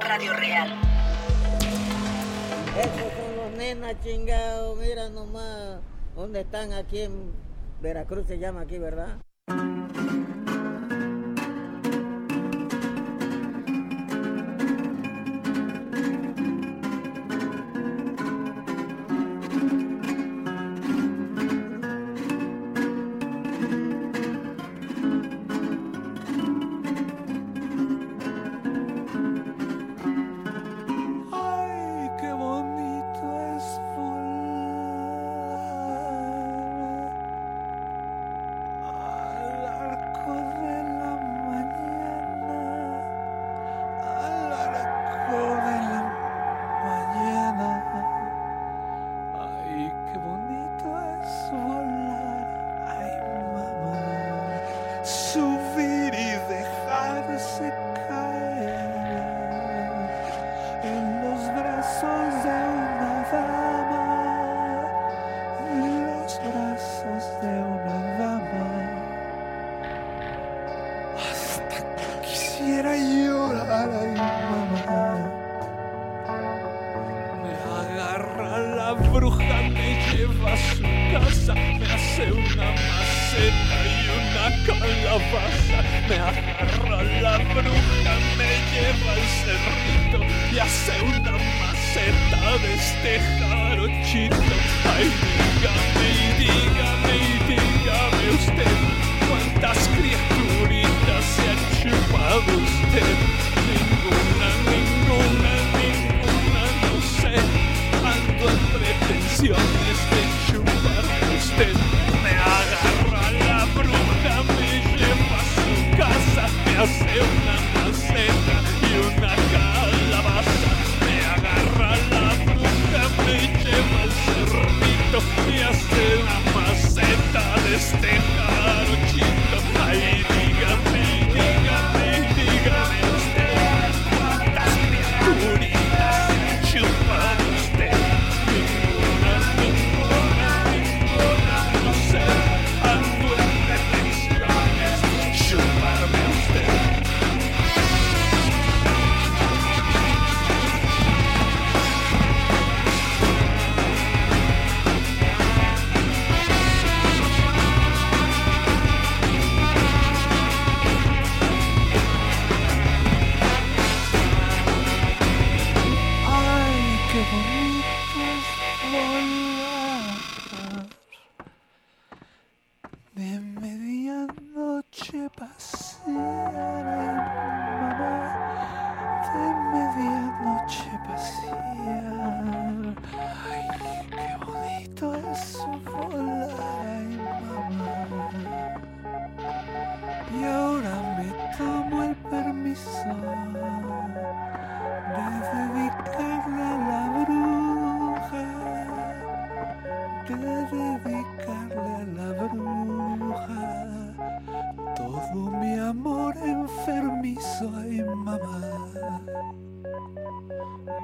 Radio Real. Estos son los nenas chingados, mira nomás, ¿dónde están aquí en Veracruz? Se llama aquí, ¿verdad?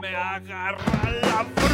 Me agarra la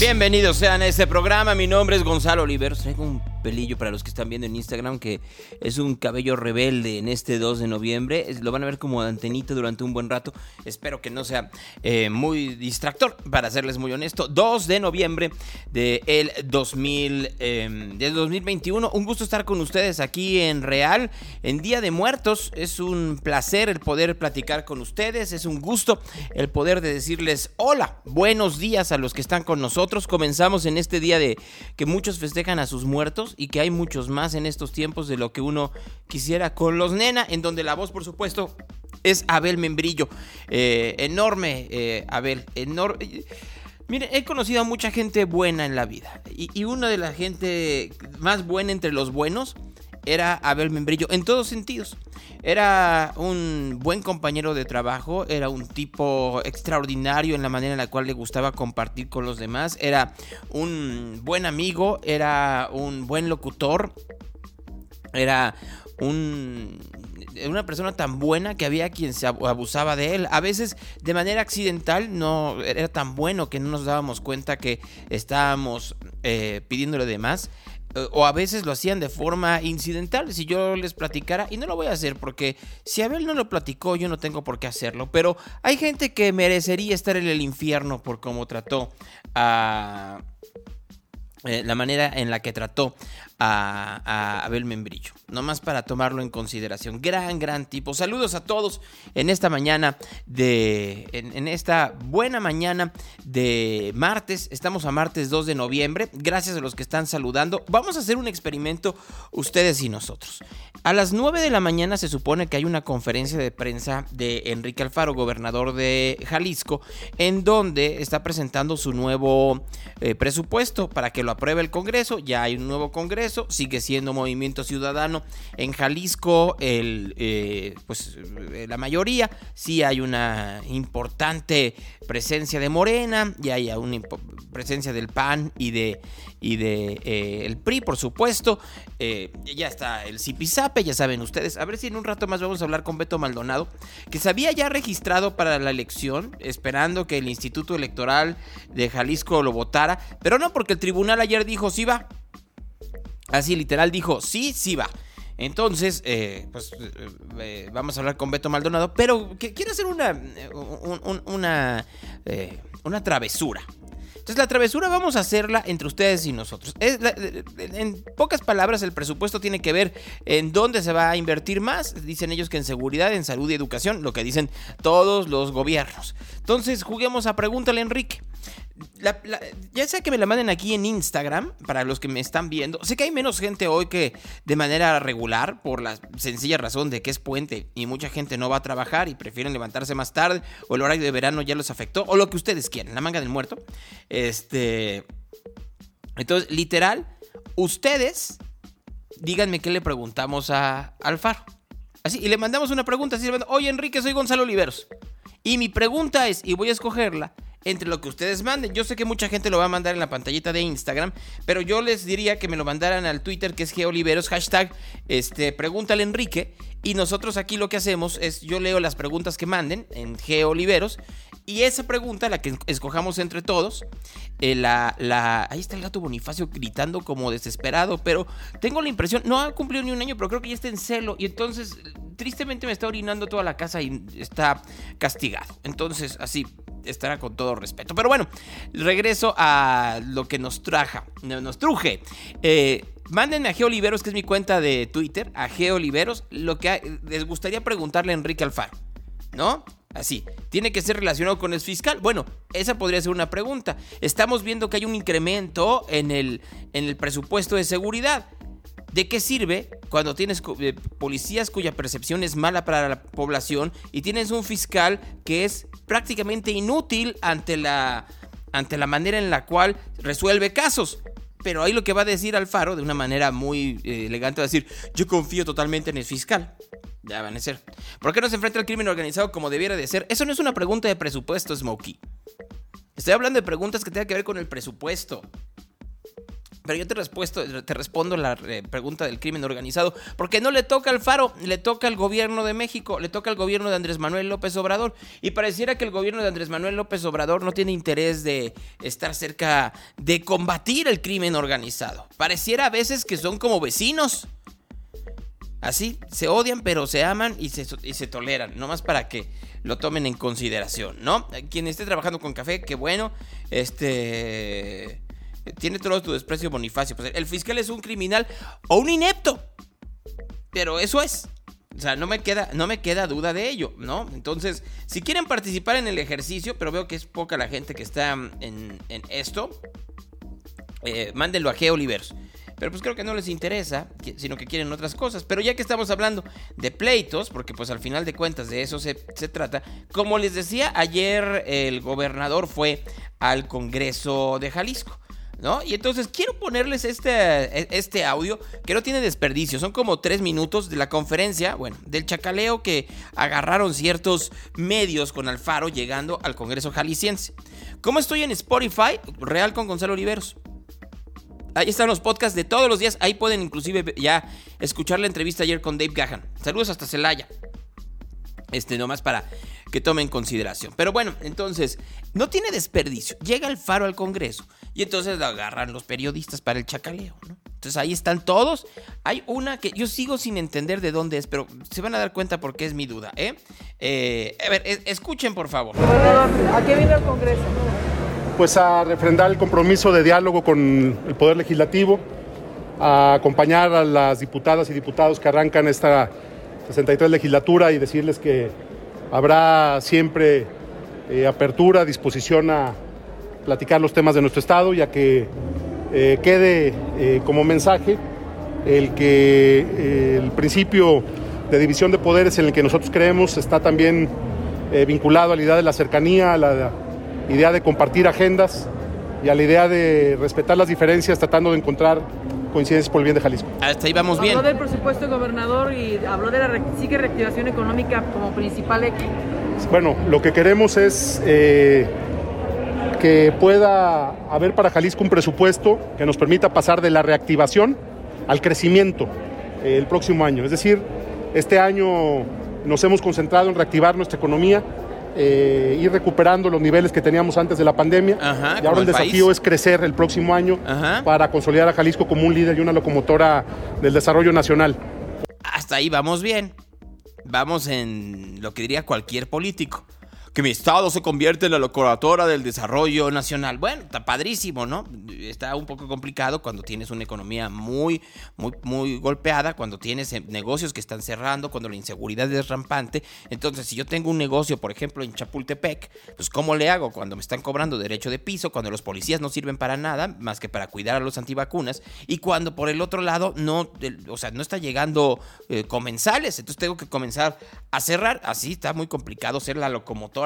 Bienvenidos sean a este programa. Mi nombre es Gonzalo Oliver. Tengo pelillo para los que están viendo en Instagram, que es un cabello rebelde en este 2 de noviembre. Es- Lo van a ver como antenita durante un buen rato. Espero que no sea eh, muy distractor, para serles muy honesto. 2 de noviembre del 2000, eh, del 2021. Un gusto estar con ustedes aquí en Real, en Día de Muertos. Es un placer el poder platicar con ustedes. Es un gusto el poder de decirles hola, buenos días a los que están con nosotros. Comenzamos en este día de que muchos festejan a sus muertos y que hay muchos más en estos tiempos de lo que uno quisiera con los nena, en donde la voz, por supuesto, es Abel Membrillo. Eh, enorme, eh, Abel, enorme. Miren, he conocido a mucha gente buena en la vida. Y, y una de la gente más buena entre los buenos era Abel Membrillo, en todos sentidos. Era un buen compañero de trabajo, era un tipo extraordinario en la manera en la cual le gustaba compartir con los demás, era un buen amigo, era un buen locutor, era un, una persona tan buena que había quien se abu- abusaba de él. A veces de manera accidental no era tan bueno que no nos dábamos cuenta que estábamos eh, pidiéndole de más. O a veces lo hacían de forma incidental. Si yo les platicara, y no lo voy a hacer porque si Abel no lo platicó, yo no tengo por qué hacerlo. Pero hay gente que merecería estar en el infierno por cómo trató a, eh, la manera en la que trató a, Abel Membrillo. Nomás para tomarlo en consideración. Gran, gran tipo. Saludos a todos en esta mañana de. En, en esta buena mañana de martes. Estamos a martes 2 de noviembre. Gracias a los que están saludando. Vamos a hacer un experimento ustedes y nosotros. A las 9 de la mañana se supone que hay una conferencia de prensa de Enrique Alfaro, gobernador de Jalisco, en donde está presentando su nuevo eh, presupuesto para que lo apruebe el Congreso. Ya hay un nuevo Congreso, sigue siendo Movimiento Ciudadano. En Jalisco, el, eh, pues eh, la mayoría, sí hay una importante presencia de Morena, y hay una presencia del PAN y de, y de eh, el PRI, por supuesto. Ya está el Zipizape, ya saben ustedes. A ver si en un rato más vamos a hablar con Beto Maldonado, que se había ya registrado para la elección, esperando que el Instituto Electoral de Jalisco lo votara, pero no porque el tribunal ayer dijo sí va. Así literal dijo sí, sí va. Entonces, eh, pues eh, eh, vamos a hablar con Beto Maldonado, pero que, quiero hacer una, un- un- una, una travesura. Entonces la travesura vamos a hacerla entre ustedes y nosotros. En pocas palabras, el presupuesto tiene que ver en dónde se va a invertir más. Dicen ellos que en seguridad, en salud y educación, lo que dicen todos los gobiernos. Entonces juguemos a Pregúntale Enrique. Ya sea que me la manden aquí en Instagram, para los que me están viendo. Sé que hay menos gente hoy que de manera regular, por la sencilla razón de que es puente y mucha gente no va a trabajar y prefieren levantarse más tarde, o el horario de verano ya los afectó, o lo que ustedes quieran, la manga del muerto. Este. Entonces, literal, ustedes díganme qué le preguntamos a Alfaro. Así, y le mandamos una pregunta así, oye Enrique, soy Gonzalo Oliveros. Y mi pregunta es, y voy a escogerla entre lo que ustedes manden. Yo sé que mucha gente lo va a mandar en la pantallita de Instagram, pero yo les diría que me lo mandaran al Twitter que es Geoliveros, hashtag, este, pregúntale Enrique. Y nosotros aquí lo que hacemos es, yo leo las preguntas que manden en Geoliveros. Y esa pregunta, la que escojamos entre todos, eh, la, la... Ahí está el gato Bonifacio gritando como desesperado, pero tengo la impresión, no ha cumplido ni un año, pero creo que ya está en celo. Y entonces, tristemente me está orinando toda la casa y está castigado. Entonces, así estará con todo respeto. Pero bueno, regreso a lo que nos traja, no, nos truje. Eh, a Geoliveros, que es mi cuenta de Twitter, a Geoliveros, lo que les gustaría preguntarle a Enrique Alfaro, ¿no? Así, ¿tiene que ser relacionado con el fiscal? Bueno, esa podría ser una pregunta. Estamos viendo que hay un incremento en el, en el presupuesto de seguridad. ¿De qué sirve cuando tienes eh, policías cuya percepción es mala para la población y tienes un fiscal que es prácticamente inútil ante la, ante la manera en la cual resuelve casos? Pero ahí lo que va a decir Alfaro, de una manera muy eh, elegante, va a decir, yo confío totalmente en el fiscal. Ya van a ser. ¿Por qué no se enfrenta al crimen organizado como debiera de ser? Eso no es una pregunta de presupuesto, Smokey. Estoy hablando de preguntas que tengan que ver con el presupuesto. Pero yo te, respondo la eh, pregunta del crimen organizado, porque no le toca al Faro, le toca al gobierno de México, le toca al gobierno de Andrés Manuel López Obrador. Y pareciera que el gobierno de Andrés Manuel López Obrador no tiene interés de estar cerca de combatir el crimen organizado. Pareciera a veces que son como vecinos. Así, se odian, pero se aman y se, y se toleran, nomás para que lo tomen en consideración, ¿no? Quien esté trabajando con café, qué bueno. Este tiene todo tu desprecio Bonifacio. Pues el fiscal es un criminal o un inepto. Pero eso es. O sea, no me queda, no me queda duda de ello, ¿no? Entonces, si quieren participar en el ejercicio, pero veo que es poca la gente que está en, esto, eh, mándenlo a G. Olivers. Pero pues creo que no les interesa, sino que quieren otras cosas. Pero ya que estamos hablando de pleitos, porque pues al final de cuentas de eso se, se trata, como les decía, ayer el gobernador fue al Congreso de Jalisco. ¿No? Y entonces quiero ponerles este, este audio que no tiene desperdicio. Son como tres minutos de la conferencia, bueno, del chacaleo que agarraron ciertos medios con Alfaro llegando al Congreso Jalisciense. ¿Cómo estoy en Spotify? Real con Gonzalo Oliveros. Ahí están los podcasts de todos los días. Ahí pueden inclusive ya escuchar la entrevista ayer con Dave Gahan. Saludos hasta Celaya. Este, nomás para que tomen consideración. Pero bueno, entonces, no tiene desperdicio. Llega el faro al Congreso y entonces lo agarran los periodistas para el chacaleo, ¿no? Entonces ahí están todos. Hay una que yo sigo sin entender de dónde es, pero se van a dar cuenta porque es mi duda, ¿eh? eh a ver, escuchen por favor. ¿A qué viene el Congreso? Pues a refrendar el compromiso de diálogo con el Poder Legislativo, a acompañar a las diputadas y diputados que arrancan esta 63 legislatura y decirles que habrá siempre eh, apertura, disposición a platicar los temas de nuestro Estado, ya que eh, quede eh, como mensaje el que el principio de división de poderes en el que nosotros creemos está también vinculado a la idea de la cercanía, a la idea de compartir agendas y a la idea de respetar las diferencias tratando de encontrar coincidencias por el bien de Jalisco. Hasta ahí vamos bien. Habló del presupuesto gobernador y habló de la sigue reactivación económica como principal eje. Bueno, lo que queremos es eh, que pueda haber para Jalisco un presupuesto que nos permita pasar de la reactivación al crecimiento eh, el próximo año. Es decir, este año nos hemos concentrado en reactivar nuestra economía, eh, ir recuperando los niveles que teníamos antes de la pandemia. y ahora el, desafío es crecer el próximo año para consolidar a Jalisco como un líder y una locomotora del desarrollo nacional. Hasta ahí vamos bien. Vamos en lo que diría cualquier político que mi estado se convierte en la locomotora del desarrollo nacional. Bueno, está padrísimo, ¿no? Está un poco complicado cuando tienes una economía muy, muy, muy golpeada, cuando tienes eh, negocios que están cerrando, cuando la inseguridad es rampante. Entonces, si yo tengo un negocio, por ejemplo, en Chapultepec, pues ¿cómo le hago cuando me están cobrando derecho de piso, cuando los policías no sirven para nada, más que para cuidar a los antivacunas, y cuando por el otro lado no, o sea, no está llegando eh, comensales, entonces tengo que comenzar a cerrar. Así está muy complicado ser la locomotora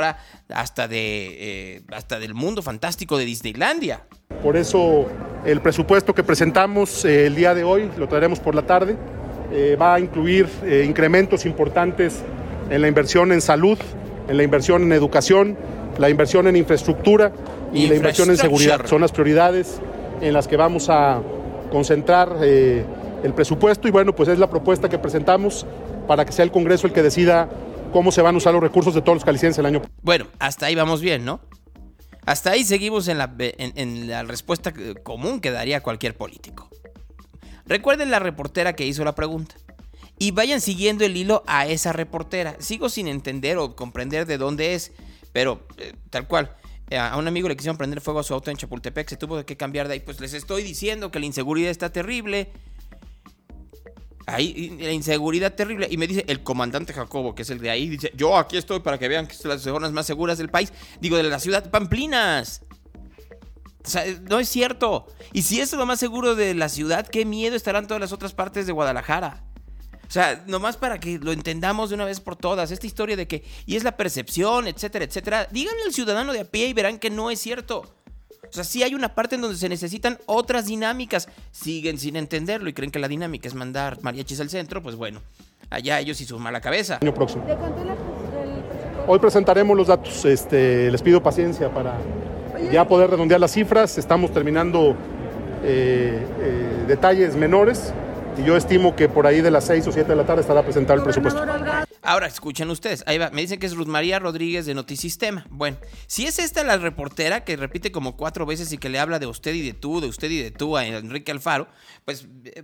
hasta, de, eh, hasta del mundo fantástico de Disneylandia. Por eso el presupuesto que presentamos eh, el día de hoy, lo traeremos por la tarde, eh, va a incluir incrementos importantes en la inversión en salud, en la inversión en educación, la inversión en infraestructura y la inversión en seguridad. Son las prioridades en las que vamos a concentrar el presupuesto y bueno, pues es la propuesta que presentamos para que sea el Congreso el que decida cómo se van a usar los recursos de todos los calicienses el año. Bueno, hasta ahí vamos bien, ¿no? Hasta ahí seguimos en la, respuesta común que daría cualquier político. Recuerden la reportera que hizo la pregunta. Y vayan siguiendo el hilo a esa reportera. Sigo sin entender o comprender de dónde es, pero eh, tal cual. A un amigo le quisieron prender fuego a su auto en Chapultepec, se tuvo que cambiar de ahí. Pues les estoy diciendo que la inseguridad está terrible, Ahí la inseguridad terrible. Y me dice el comandante Jacobo, que es el de ahí, dice, yo aquí estoy para que vean que son las zonas más seguras del país. Digo, de la ciudad Pamplinas. O sea, no es cierto. Y si es lo más seguro de la ciudad, qué miedo estarán todas las otras partes de Guadalajara. O sea, nomás para que lo entendamos de una vez por todas, esta historia de que, y es la percepción, etcétera, etcétera, díganle al ciudadano de a pie y verán que no es cierto. O sea, sí hay una parte en donde se necesitan otras dinámicas. Siguen sin entenderlo y creen que la dinámica es mandar mariachis al centro, pues bueno, allá ellos y su mala cabeza. Año próximo. Hoy presentaremos los datos. Este, les pido paciencia para ya poder redondear las cifras. Estamos terminando eh, eh, detalles menores y yo estimo que por ahí de las 6 o 7 de la tarde estará presentado el presupuesto. Ahora, escuchen ustedes, ahí va, me dicen que es Ruth María Rodríguez de Notisistema. Bueno, si es esta la reportera que repite como cuatro veces y que le habla de usted y de tú, de usted y de tú a Enrique Alfaro, pues eh,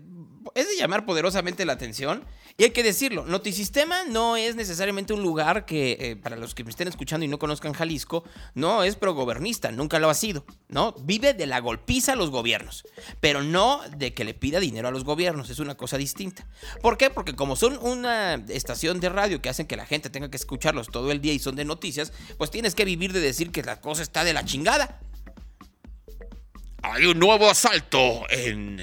es de llamar poderosamente la atención. Y hay que decirlo, Notisistema no es necesariamente un lugar que, eh, para los que me estén escuchando y no conozcan Jalisco, no es progobernista, nunca lo ha sido, ¿no? Vive de la golpiza a los gobiernos, pero no de que le pida dinero a los gobiernos, es una cosa distinta. ¿Por qué? Porque como son una estación de radio que hacen que la gente tenga que escucharlos todo el día y son de noticias, pues tienes que vivir de decir que la cosa está de la chingada. Hay un nuevo asalto en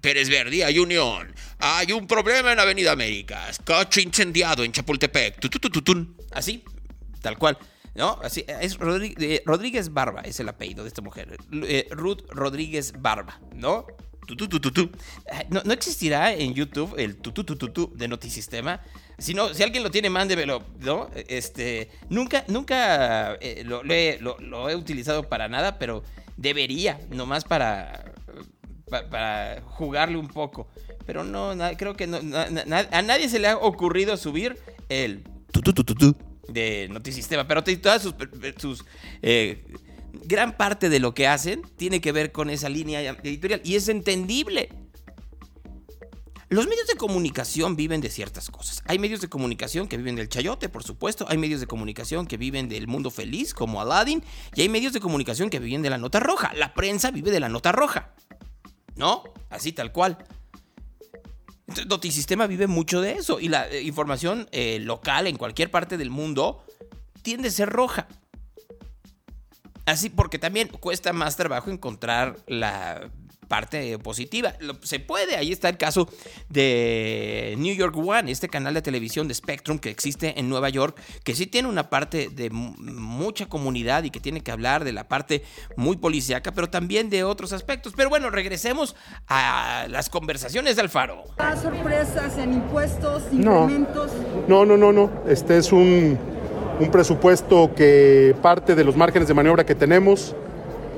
Pérez Verde, unión. Hay un problema en Avenida Américas. Coche incendiado en Chapultepec. Así, tal cual. ¿No? Así, es eh, Rodríguez Barba, es el apellido de esta mujer. Eh, Ruth Rodríguez Barba, ¿no? ¿No, no existirá en YouTube el tu, tu, tu, tu, tu de Notisistema? Si, si alguien lo tiene, mándemelo, ¿no? Este, nunca, nunca eh, lo- lo he utilizado para nada, pero debería, nomás para, pa- para jugarle un poco. Pero no, na- creo que no, na- na- a nadie se le ha ocurrido subir el tu, tu, tu, de Notisistema, pero todas sus, sus, eh, gran parte de lo que hacen tiene que ver con esa línea editorial y es entendible. Los medios de comunicación viven de ciertas cosas. Hay medios de comunicación que viven del chayote, por supuesto. Hay medios de comunicación que viven del mundo feliz, como Aladdin. Y hay medios de comunicación que viven de la nota roja. La prensa vive de la nota roja. ¿No? Así tal cual. Entonces, Notisistema vive mucho de eso. Y la eh, información eh, local en cualquier parte del mundo tiende a ser roja. Así porque también cuesta más trabajo encontrar la parte positiva. Lo- se puede, ahí está el caso de New York One, este canal de televisión de Spectrum que existe en Nueva York, que sí tiene una parte de mu- mucha comunidad y que tiene que hablar de la parte muy policíaca, pero también de otros aspectos. Pero bueno, regresemos a las conversaciones de Alfaro. sorpresas en impuestos, No. incrementos. No, no, no, no. Este es un, un presupuesto que parte de los márgenes de maniobra que tenemos.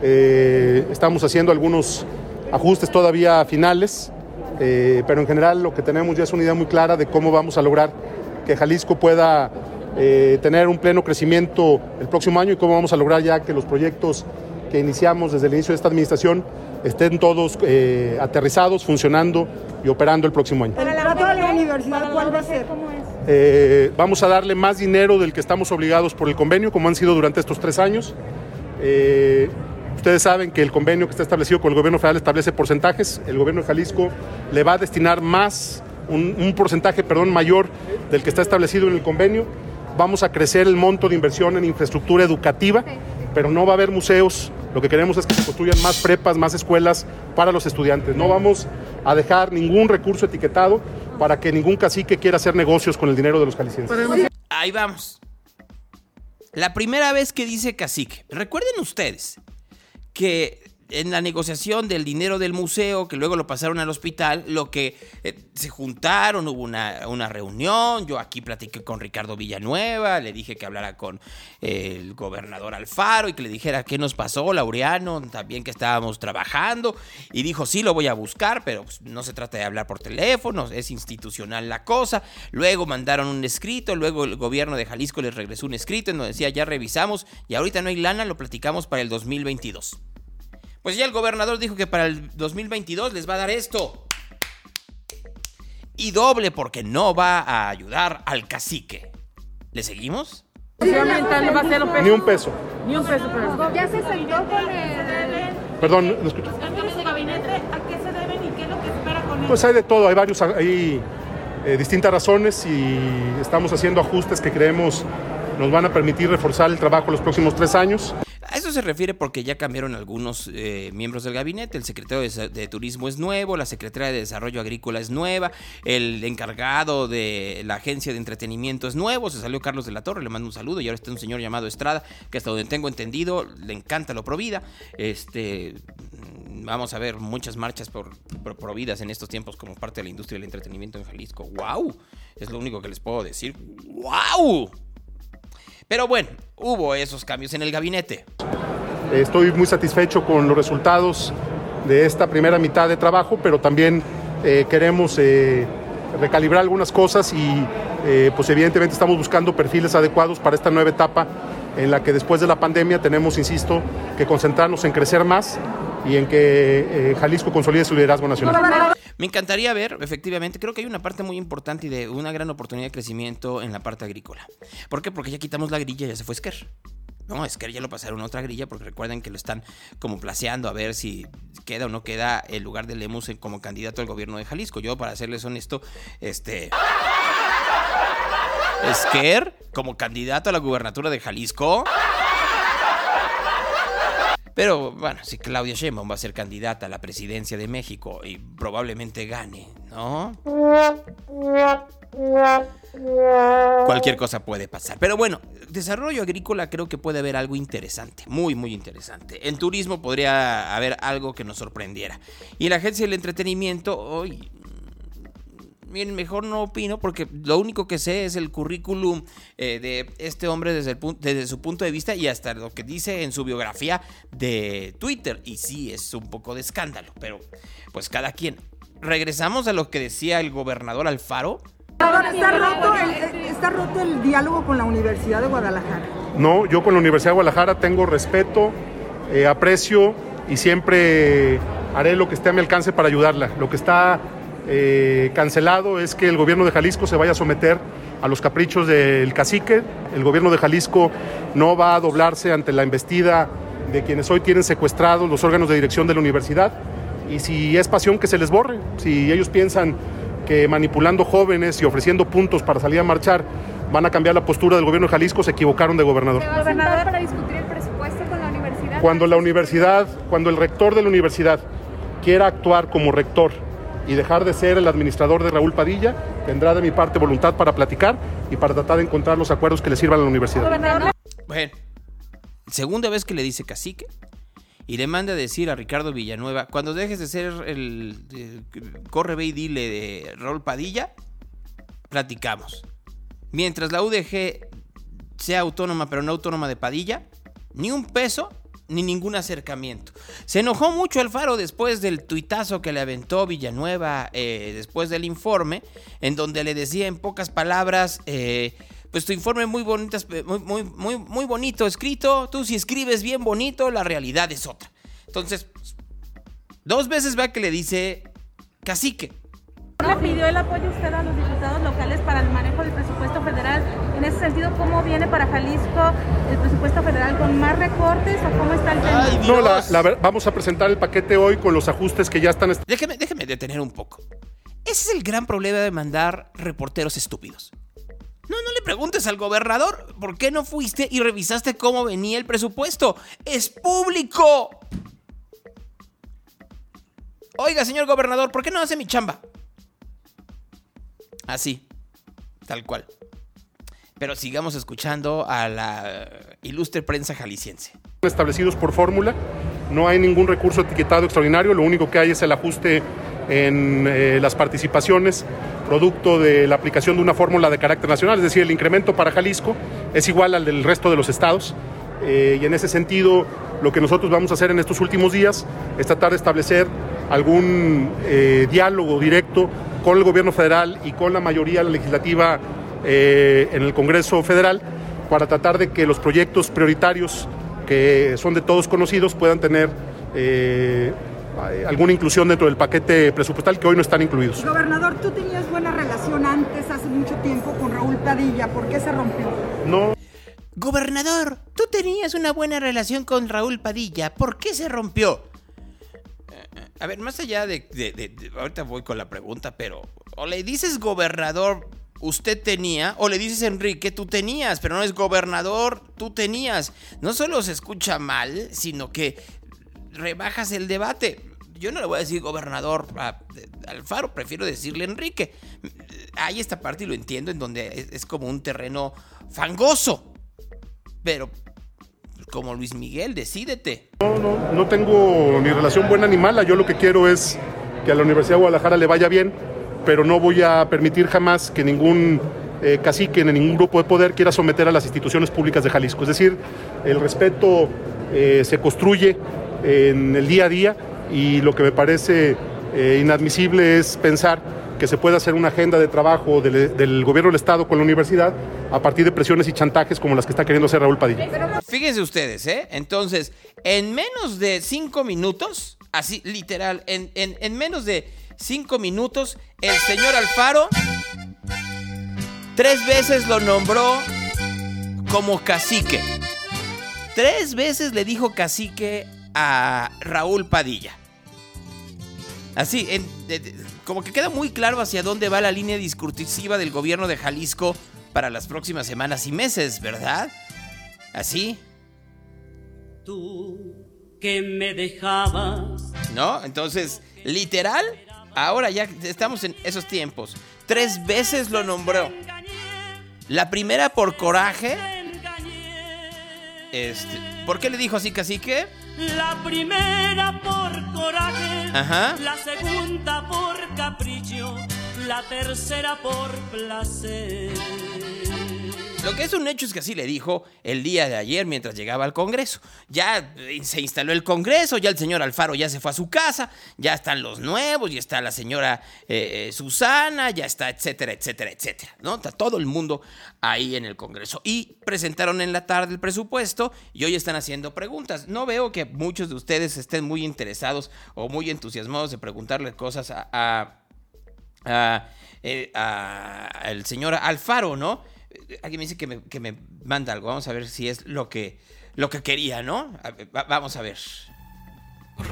Eh, estamos haciendo algunos ajustes todavía finales, eh, pero en general lo que tenemos ya es una idea muy clara de cómo vamos a lograr que Jalisco pueda eh, tener un pleno crecimiento el próximo año y cómo vamos a lograr ya que los proyectos que iniciamos desde el inicio de esta administración estén todos eh, aterrizados, funcionando y operando el próximo año. El trato de la universidad, ¿cuál va a ser? Eh, vamos a darle más dinero del que estamos obligados por el convenio, como han sido durante estos tres años. Ustedes saben que el convenio que está establecido con el gobierno federal establece porcentajes. El gobierno de Jalisco le va a destinar más, un, un porcentaje, perdón, mayor del que está establecido en el convenio. Vamos a crecer el monto de inversión en infraestructura educativa, pero no va a haber museos. Lo que queremos es que se construyan más prepas, más escuelas para los estudiantes. No vamos a dejar ningún recurso etiquetado para que ningún cacique quiera hacer negocios con el dinero de los jaliscienses. Ahí vamos. La primera vez que dice cacique. Recuerden ustedes que en la negociación del dinero del museo, que luego lo pasaron al hospital, lo que eh, se juntaron, hubo una, una reunión, yo aquí platiqué con Ricardo Villanueva, le dije que hablara con eh, el gobernador Alfaro y que le dijera qué nos pasó, Laureano, también que estábamos trabajando, y dijo, sí, lo voy a buscar, pero pues, no se trata de hablar por teléfono, es institucional la cosa, luego mandaron un escrito, luego el gobierno de Jalisco les regresó un escrito en donde decía, ya revisamos, y ahorita no hay lana, lo platicamos para el 2022. Pues ya el gobernador dijo que para el 2022 les va a dar esto. Y doble porque no va a ayudar al cacique. ¿Le seguimos? Si va a ser un peso. Ni un peso. Ni un peso, pero. Ya se sentó con el... Perdón, no escucho. cambios de gabinete, ¿a qué se deben y qué es lo que espera con Pues hay de todo, hay varios, hay eh, distintas razones y estamos haciendo ajustes que creemos nos van a permitir reforzar el trabajo los próximos tres años. A eso se refiere porque ya cambiaron algunos eh, miembros del gabinete. El secretario de, Turismo es nuevo, la secretaria de Desarrollo Agrícola es nueva, el encargado de la agencia de entretenimiento es nuevo. Se salió Carlos de la Torre, le mando un saludo y ahora está un señor llamado Estrada, que hasta donde tengo entendido le encanta lo Provida. Este, vamos a ver muchas marchas por, por Providas en estos tiempos como parte de la industria del entretenimiento en Jalisco. ¡Wow! Es lo único que les puedo decir. ¡Wow! Pero bueno, hubo esos cambios en el gabinete. Estoy muy satisfecho con los resultados de esta primera mitad de trabajo, pero también eh, queremos eh, recalibrar algunas cosas y eh, pues evidentemente estamos buscando perfiles adecuados para esta nueva etapa en la que después de la pandemia tenemos, insisto, que concentrarnos en crecer más y en que Jalisco consolide su liderazgo nacional. Me encantaría ver, efectivamente, creo que hay una parte muy importante y de una gran oportunidad de crecimiento en la parte agrícola. ¿Por qué? Porque ya quitamos la grilla ya se fue Esquer. No, Esquer ya lo pasaron a otra grilla porque recuerden que lo están como placeando a ver si queda o no queda el lugar de Lemus como candidato al gobierno de Jalisco. Yo, para serles honesto, este... Esquer como candidato a la gubernatura de Jalisco. Pero bueno, si Claudia Sheinbaum va a ser candidata a la presidencia de México y probablemente gane, ¿no? Cualquier cosa puede pasar. Pero bueno, desarrollo agrícola creo que puede haber algo interesante, muy, muy interesante. En turismo podría haber algo que nos sorprendiera. Y la agencia del entretenimiento, hoy... Bien, mejor no opino porque lo único que sé es el currículum eh, de este hombre desde, el desde su punto de vista y hasta lo que dice en su biografía de Twitter. Y sí, es un poco de escándalo, pero pues cada quien. Regresamos a lo que decía el gobernador Alfaro. ¿Está roto, el, ¿Está roto el diálogo con la Universidad de Guadalajara? No, yo con la Universidad de Guadalajara tengo respeto, eh, aprecio y siempre haré lo que esté a mi alcance para ayudarla. Lo que está eh, cancelado es que el gobierno de Jalisco se vaya a someter a los caprichos del cacique. El gobierno de Jalisco no va a doblarse ante la embestida de quienes hoy tienen secuestrados los órganos de dirección de la universidad. Y si es pasión, que se les borre. Si ellos piensan que manipulando jóvenes y ofreciendo puntos para salir a marchar van a cambiar la postura del gobierno de Jalisco, se equivocaron de gobernador. ¿Se va a sentar para discutir el presupuesto con la universidad? Cuando la universidad, cuando el rector de la universidad quiera actuar como rector y dejar de ser el administrador de Raúl Padilla, tendrá de mi parte voluntad para platicar y para tratar de encontrar los acuerdos que le sirvan a la universidad. Bueno, segunda vez que le dice cacique y le manda a decir a Ricardo Villanueva, cuando dejes de ser el, corre ve y dile de Raúl Padilla, platicamos. Mientras la UDG sea autónoma pero no autónoma de Padilla, ni un peso ni ningún acercamiento. Se enojó mucho Alfaro después del tuitazo que le aventó Villanueva eh, después del informe, en donde le decía en pocas palabras, eh, pues tu informe muy, bonitas, muy, muy, muy, muy bonito escrito, tú si escribes bien bonito, la realidad es otra. Entonces, dos veces va que le dice cacique. ¿Le pidió el apoyo usted a los diputados locales para el manejo del presupuesto federal? En ese sentido, ¿cómo viene para Jalisco el presupuesto federal con más recortes o cómo está el tema? Ay, no, la, la, vamos a presentar el paquete hoy con los ajustes que ya están. Déjeme, déjeme detener un poco. Ese es el gran problema de mandar reporteros estúpidos. No, no le preguntes al gobernador por qué no fuiste y revisaste cómo venía el presupuesto. ¡Es público! Oiga, señor gobernador, ¿por qué no hace mi chamba? Así, tal cual. Pero sigamos escuchando a la ilustre prensa jalisciense. Establecidos por fórmula, no hay ningún recurso etiquetado extraordinario, lo único que hay es el ajuste en eh, las participaciones, producto de la aplicación de una fórmula de carácter nacional, es decir, el incremento para Jalisco es igual al del resto de los estados. Eh, y en ese sentido, lo que nosotros vamos a hacer en estos últimos días es tratar de establecer algún eh, diálogo directo con el gobierno federal y con la mayoría legislativa eh, en el Congreso Federal para tratar de que los proyectos prioritarios que son de todos conocidos puedan tener eh, alguna inclusión dentro del paquete presupuestal que hoy no están incluidos. Gobernador, tú tenías buena relación antes, hace mucho tiempo, con Raúl Padilla. ¿Por qué se rompió? No. Gobernador, tú tenías una buena relación con Raúl Padilla. ¿Por qué se rompió? A ver, más allá de, Ahorita voy con la pregunta, pero. O le dices gobernador, usted tenía. O le dices Enrique, tú tenías. Pero no es gobernador, tú tenías. No solo se escucha mal, sino que rebajas el debate. Yo no le voy a decir gobernador a, Alfaro, prefiero decirle Enrique. Hay esta parte y lo entiendo, en donde es como un terreno fangoso. Pero como Luis Miguel, decídete. No, no, no tengo ni relación buena ni mala. Yo lo que quiero es que a la Universidad de Guadalajara le vaya bien, pero no voy a permitir jamás que ningún eh, cacique ni ningún grupo de poder quiera someter a las instituciones públicas de Jalisco. Es decir, el respeto eh, se construye en el día a día y lo que me parece eh, inadmisible es pensar que se puede hacer una agenda de trabajo del, del gobierno del Estado con la universidad a partir de presiones y chantajes como las que está queriendo hacer Raúl Padilla. Fíjense ustedes, ¿eh? Entonces, en menos de cinco minutos, así literal, en, en- en menos de cinco minutos, el señor Alfaro tres veces lo nombró como cacique. Tres veces le dijo cacique a Raúl Padilla. Así, en- como que queda muy claro hacia dónde va la línea discursiva del gobierno de Jalisco para las próximas semanas y meses, ¿verdad? Así, Tú que me dejabas. ¿no? Entonces, literal, ahora ya estamos en esos tiempos. Tres veces lo nombró. La primera por coraje. Este, ¿Por qué le dijo así cacique? La primera por coraje, Ajá. la segunda por capricho, la tercera por placer. Lo que es un hecho es que así le dijo el día de ayer mientras llegaba al Congreso. Ya eh, se instaló el Congreso, ya el señor Alfaro ya se fue a su casa, ya están los nuevos, ya está la señora eh, eh, Susana, ya está, etcétera, etcétera, etcétera. ¿no? Está todo el mundo ahí en el Congreso. Y presentaron en la tarde el presupuesto y hoy están haciendo preguntas. No veo que muchos de ustedes estén muy interesados o muy entusiasmados de preguntarle cosas a... a al señor Alfaro, ¿no? Alguien me dice que me, que me manda algo. Vamos a ver si es lo que, lo que quería, ¿no? A ver, va- vamos a ver.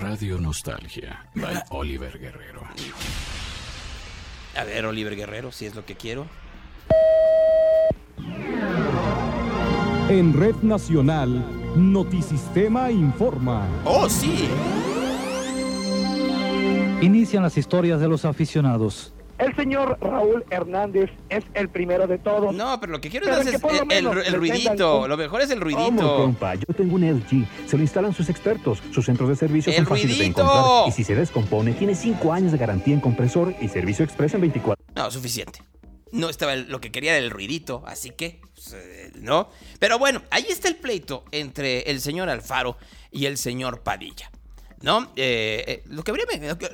Radio Nostalgia, by Oliver Guerrero. A ver, Oliver Guerrero, si es lo que quiero. En Red Nacional, Notisistema informa. ¡Oh, sí! Inician las historias de los aficionados. El señor Raúl Hernández es el primero de todos. No, pero lo que quiero Pero es, que el, ruidito. un- Lo mejor es el ¿Cómo, ruidito. compa? Yo tengo un LG. Se lo instalan sus expertos. Sus centros de servicio ¡El son fáciles de encontrar. Y si se descompone, tiene 5 años de garantía en compresor y servicio express en 24. No, suficiente. No estaba lo que quería era el ruidito, así que, pues, eh, ¿no? Pero bueno, ahí está el pleito entre el señor Alfaro y el señor Padilla. ¿No? Eh, eh, lo, que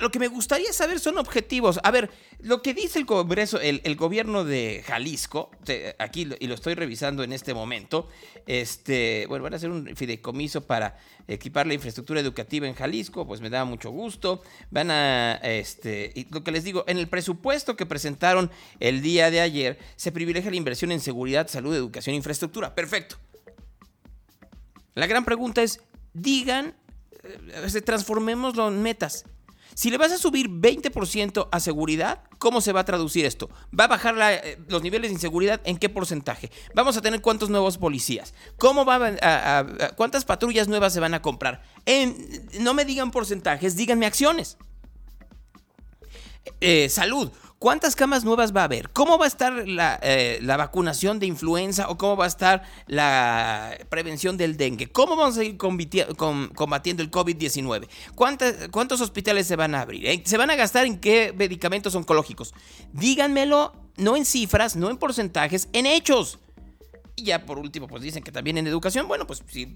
lo que- me gustaría saber son objetivos. A ver, lo que dice el Congreso, el, gobierno de Jalisco, aquí lo- y lo estoy revisando en este momento, este, bueno, van a hacer un fideicomiso para equipar la infraestructura educativa en Jalisco, pues me da mucho gusto. Van a, este, lo que les digo, en el presupuesto que presentaron el día de ayer, se privilegia la inversión en seguridad, salud, educación e infraestructura. Perfecto. La gran pregunta es, digan, transformémoslo en metas. Si le vas a subir 20% a seguridad, ¿cómo se va a traducir esto? ¿Va a bajar eh, los niveles de inseguridad? ¿En qué porcentaje? ¿Vamos a tener cuántos nuevos policías? ¿Cómo va a, ¿Cuántas patrullas nuevas se van a comprar? No me digan porcentajes, díganme acciones. Eh, salud. ¿Cuántas camas nuevas va a haber? ¿Cómo va a estar la, eh, la vacunación de influenza o cómo va a estar la prevención del dengue? ¿Cómo vamos a ir combatiendo el COVID-19? ¿Cuántas- ¿Cuántos hospitales se van a abrir? ¿Eh? ¿Se van a gastar en qué medicamentos oncológicos? Díganmelo, no en cifras, no en porcentajes, en hechos. Y ya por último, pues dicen que también en educación, bueno, pues sí.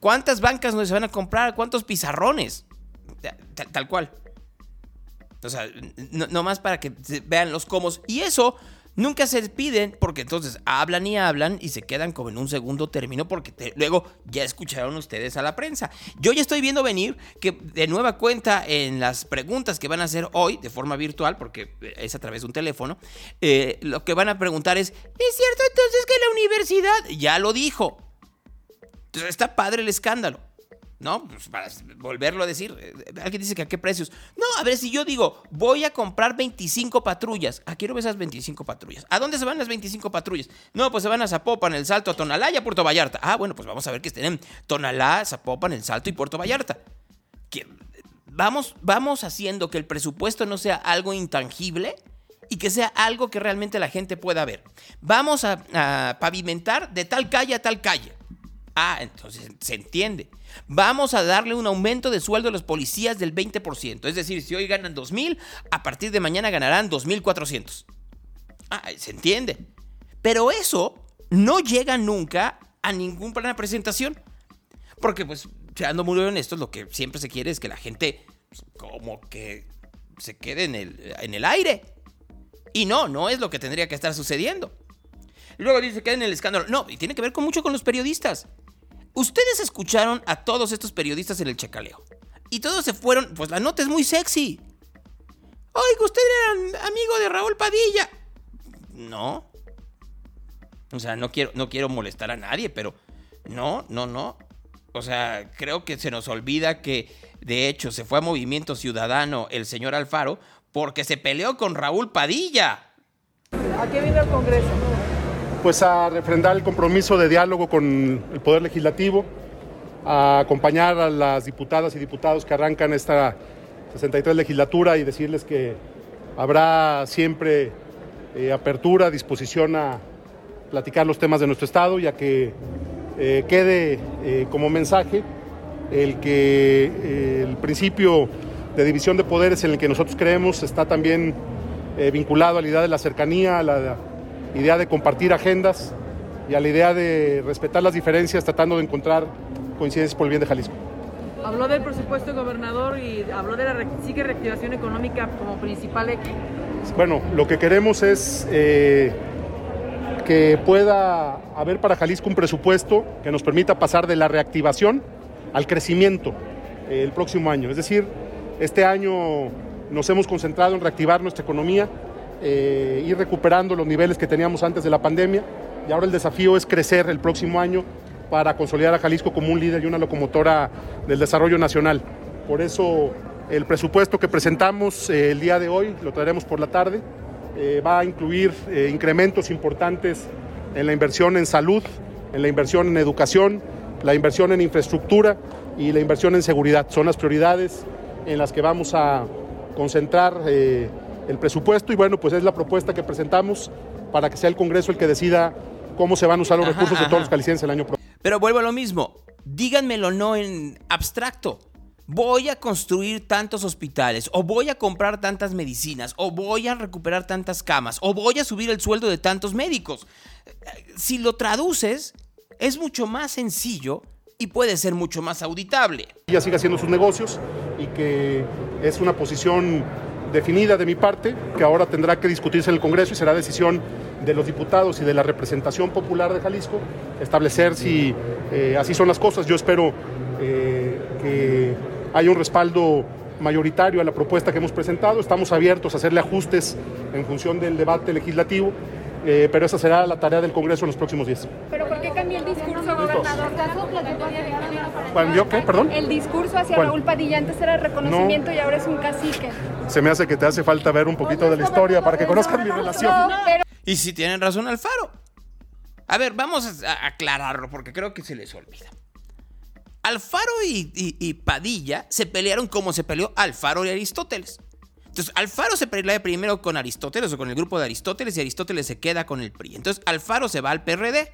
¿Cuántas bancas no se van a comprar? ¿Cuántos pizarrones? Tal cual. O sea, no, nomás para que vean los cómo. Y eso nunca se piden porque entonces hablan y hablan y se quedan como en un segundo término porque luego ya escucharon ustedes a la prensa. Yo ya estoy viendo venir que de nueva cuenta en las preguntas que van a hacer hoy de forma virtual, porque es a través de un teléfono, eh, lo que van a preguntar es, ¿es cierto entonces que la universidad ya lo dijo? Entonces está padre el escándalo. ¿No? Pues para volverlo a decir. eh, Alguien dice que a qué precios. No, a ver, si yo digo, voy a comprar 25 patrullas. ¿A quiero ver esas 25 patrullas? ¿A dónde se van las 25 patrullas? No, pues se van a Zapopan, El Salto, a Tonalá y a Puerto Vallarta. Ah, bueno, pues vamos a ver que estén en Tonalá, Zapopan, El Salto y Puerto Vallarta. Que- Vamos, vamos haciendo que el presupuesto no sea algo intangible y que sea algo que realmente la gente pueda ver. Vamos a pavimentar de tal calle a tal calle. Ah, entonces se entiende. Vamos a darle un aumento de sueldo a los policías del 20%. Es decir, si hoy ganan 2.000, a partir de mañana ganarán 2.400. Ah, se entiende. Pero eso no llega nunca a ninguna presentación. Porque, pues, seando muy honestos, lo que siempre se quiere es que la gente pues, como que se quede en el, en el aire. Y no, no es lo que tendría que estar sucediendo. Luego dice que en el escándalo. No, y tiene que ver con mucho con los periodistas. Ustedes escucharon a todos estos periodistas en el checaleo. Y todos se fueron. Pues la nota es muy sexy. Oiga, usted era amigo de Raúl Padilla. No. O sea, no quiero, no quiero molestar a nadie, pero no, no, no. O sea, creo que se nos olvida que, de hecho, se fue a Movimiento Ciudadano el señor Alfaro porque se peleó con Raúl Padilla. ¿A qué vino el Congreso? Pues a refrendar el compromiso de diálogo con el Poder Legislativo, a acompañar a las diputadas y diputados que arrancan esta 63 legislatura y decirles que habrá siempre eh, apertura, disposición a platicar los temas de nuestro Estado, ya que eh, quede eh, como mensaje el que el principio de división de poderes en el que nosotros creemos está también vinculado a la idea de la cercanía, a la idea de compartir agendas y a la idea de respetar las diferencias tratando de encontrar coincidencias por el bien de Jalisco. Habló del presupuesto gobernador y habló de la sí que reactivación económica como principal eje. Bueno, lo que queremos es eh, que pueda haber para Jalisco un presupuesto que nos permita pasar de la reactivación al crecimiento eh, el próximo año. Es decir, este año nos hemos concentrado en reactivar nuestra economía, eh, ir recuperando los niveles que teníamos antes de la pandemia y ahora el desafío es crecer el próximo año para consolidar a Jalisco como un líder y una locomotora del desarrollo nacional. Por eso el presupuesto que presentamos eh, el día de hoy, lo traeremos por la tarde, eh, va a incluir eh, incrementos importantes en la inversión en salud, en la inversión en educación, la inversión en infraestructura y la inversión en seguridad. Son las prioridades en las que vamos a concentrar eh, el presupuesto y bueno, pues es la propuesta que presentamos para que sea el Congreso el que decida cómo se van a usar los Ajá, recursos de todos los calicienses el año próximo. Pero vuelvo a lo mismo. Díganmelo no en abstracto. Voy a construir tantos hospitales, o voy a comprar tantas medicinas, o voy a recuperar tantas camas, o voy a subir el sueldo de tantos médicos. Si lo traduces, es mucho más sencillo y puede ser mucho más auditable. ella siga haciendo sus negocios y que es una posición definida de mi parte, que ahora tendrá que discutirse en el Congreso y será decisión de los diputados y de la representación popular de Jalisco establecer si eh, así son las cosas. Yo espero eh, que haya un respaldo mayoritario a la propuesta que hemos presentado. Estamos abiertos a hacerle ajustes en función del debate legislativo, eh, pero esa será la tarea del Congreso en los próximos días. ¿Pero por qué cambió el discurso, gobernador? El discurso hacia ¿Cuál? Raúl Padilla antes era reconocimiento y ahora es un cacique. Se me hace que te hace falta ver un poquito de la historia para que conozcan mi relación. No, pero Y si tienen razón Alfaro. A ver, vamos a a aclararlo porque creo que se les olvida. Alfaro y, y- y Padilla se pelearon como se peleó Alfaro y Aristóteles. Entonces, Alfaro se pelea primero con Aristóteles o con el grupo de Aristóteles y Aristóteles se queda con el PRI. Entonces, Alfaro se va al PRD.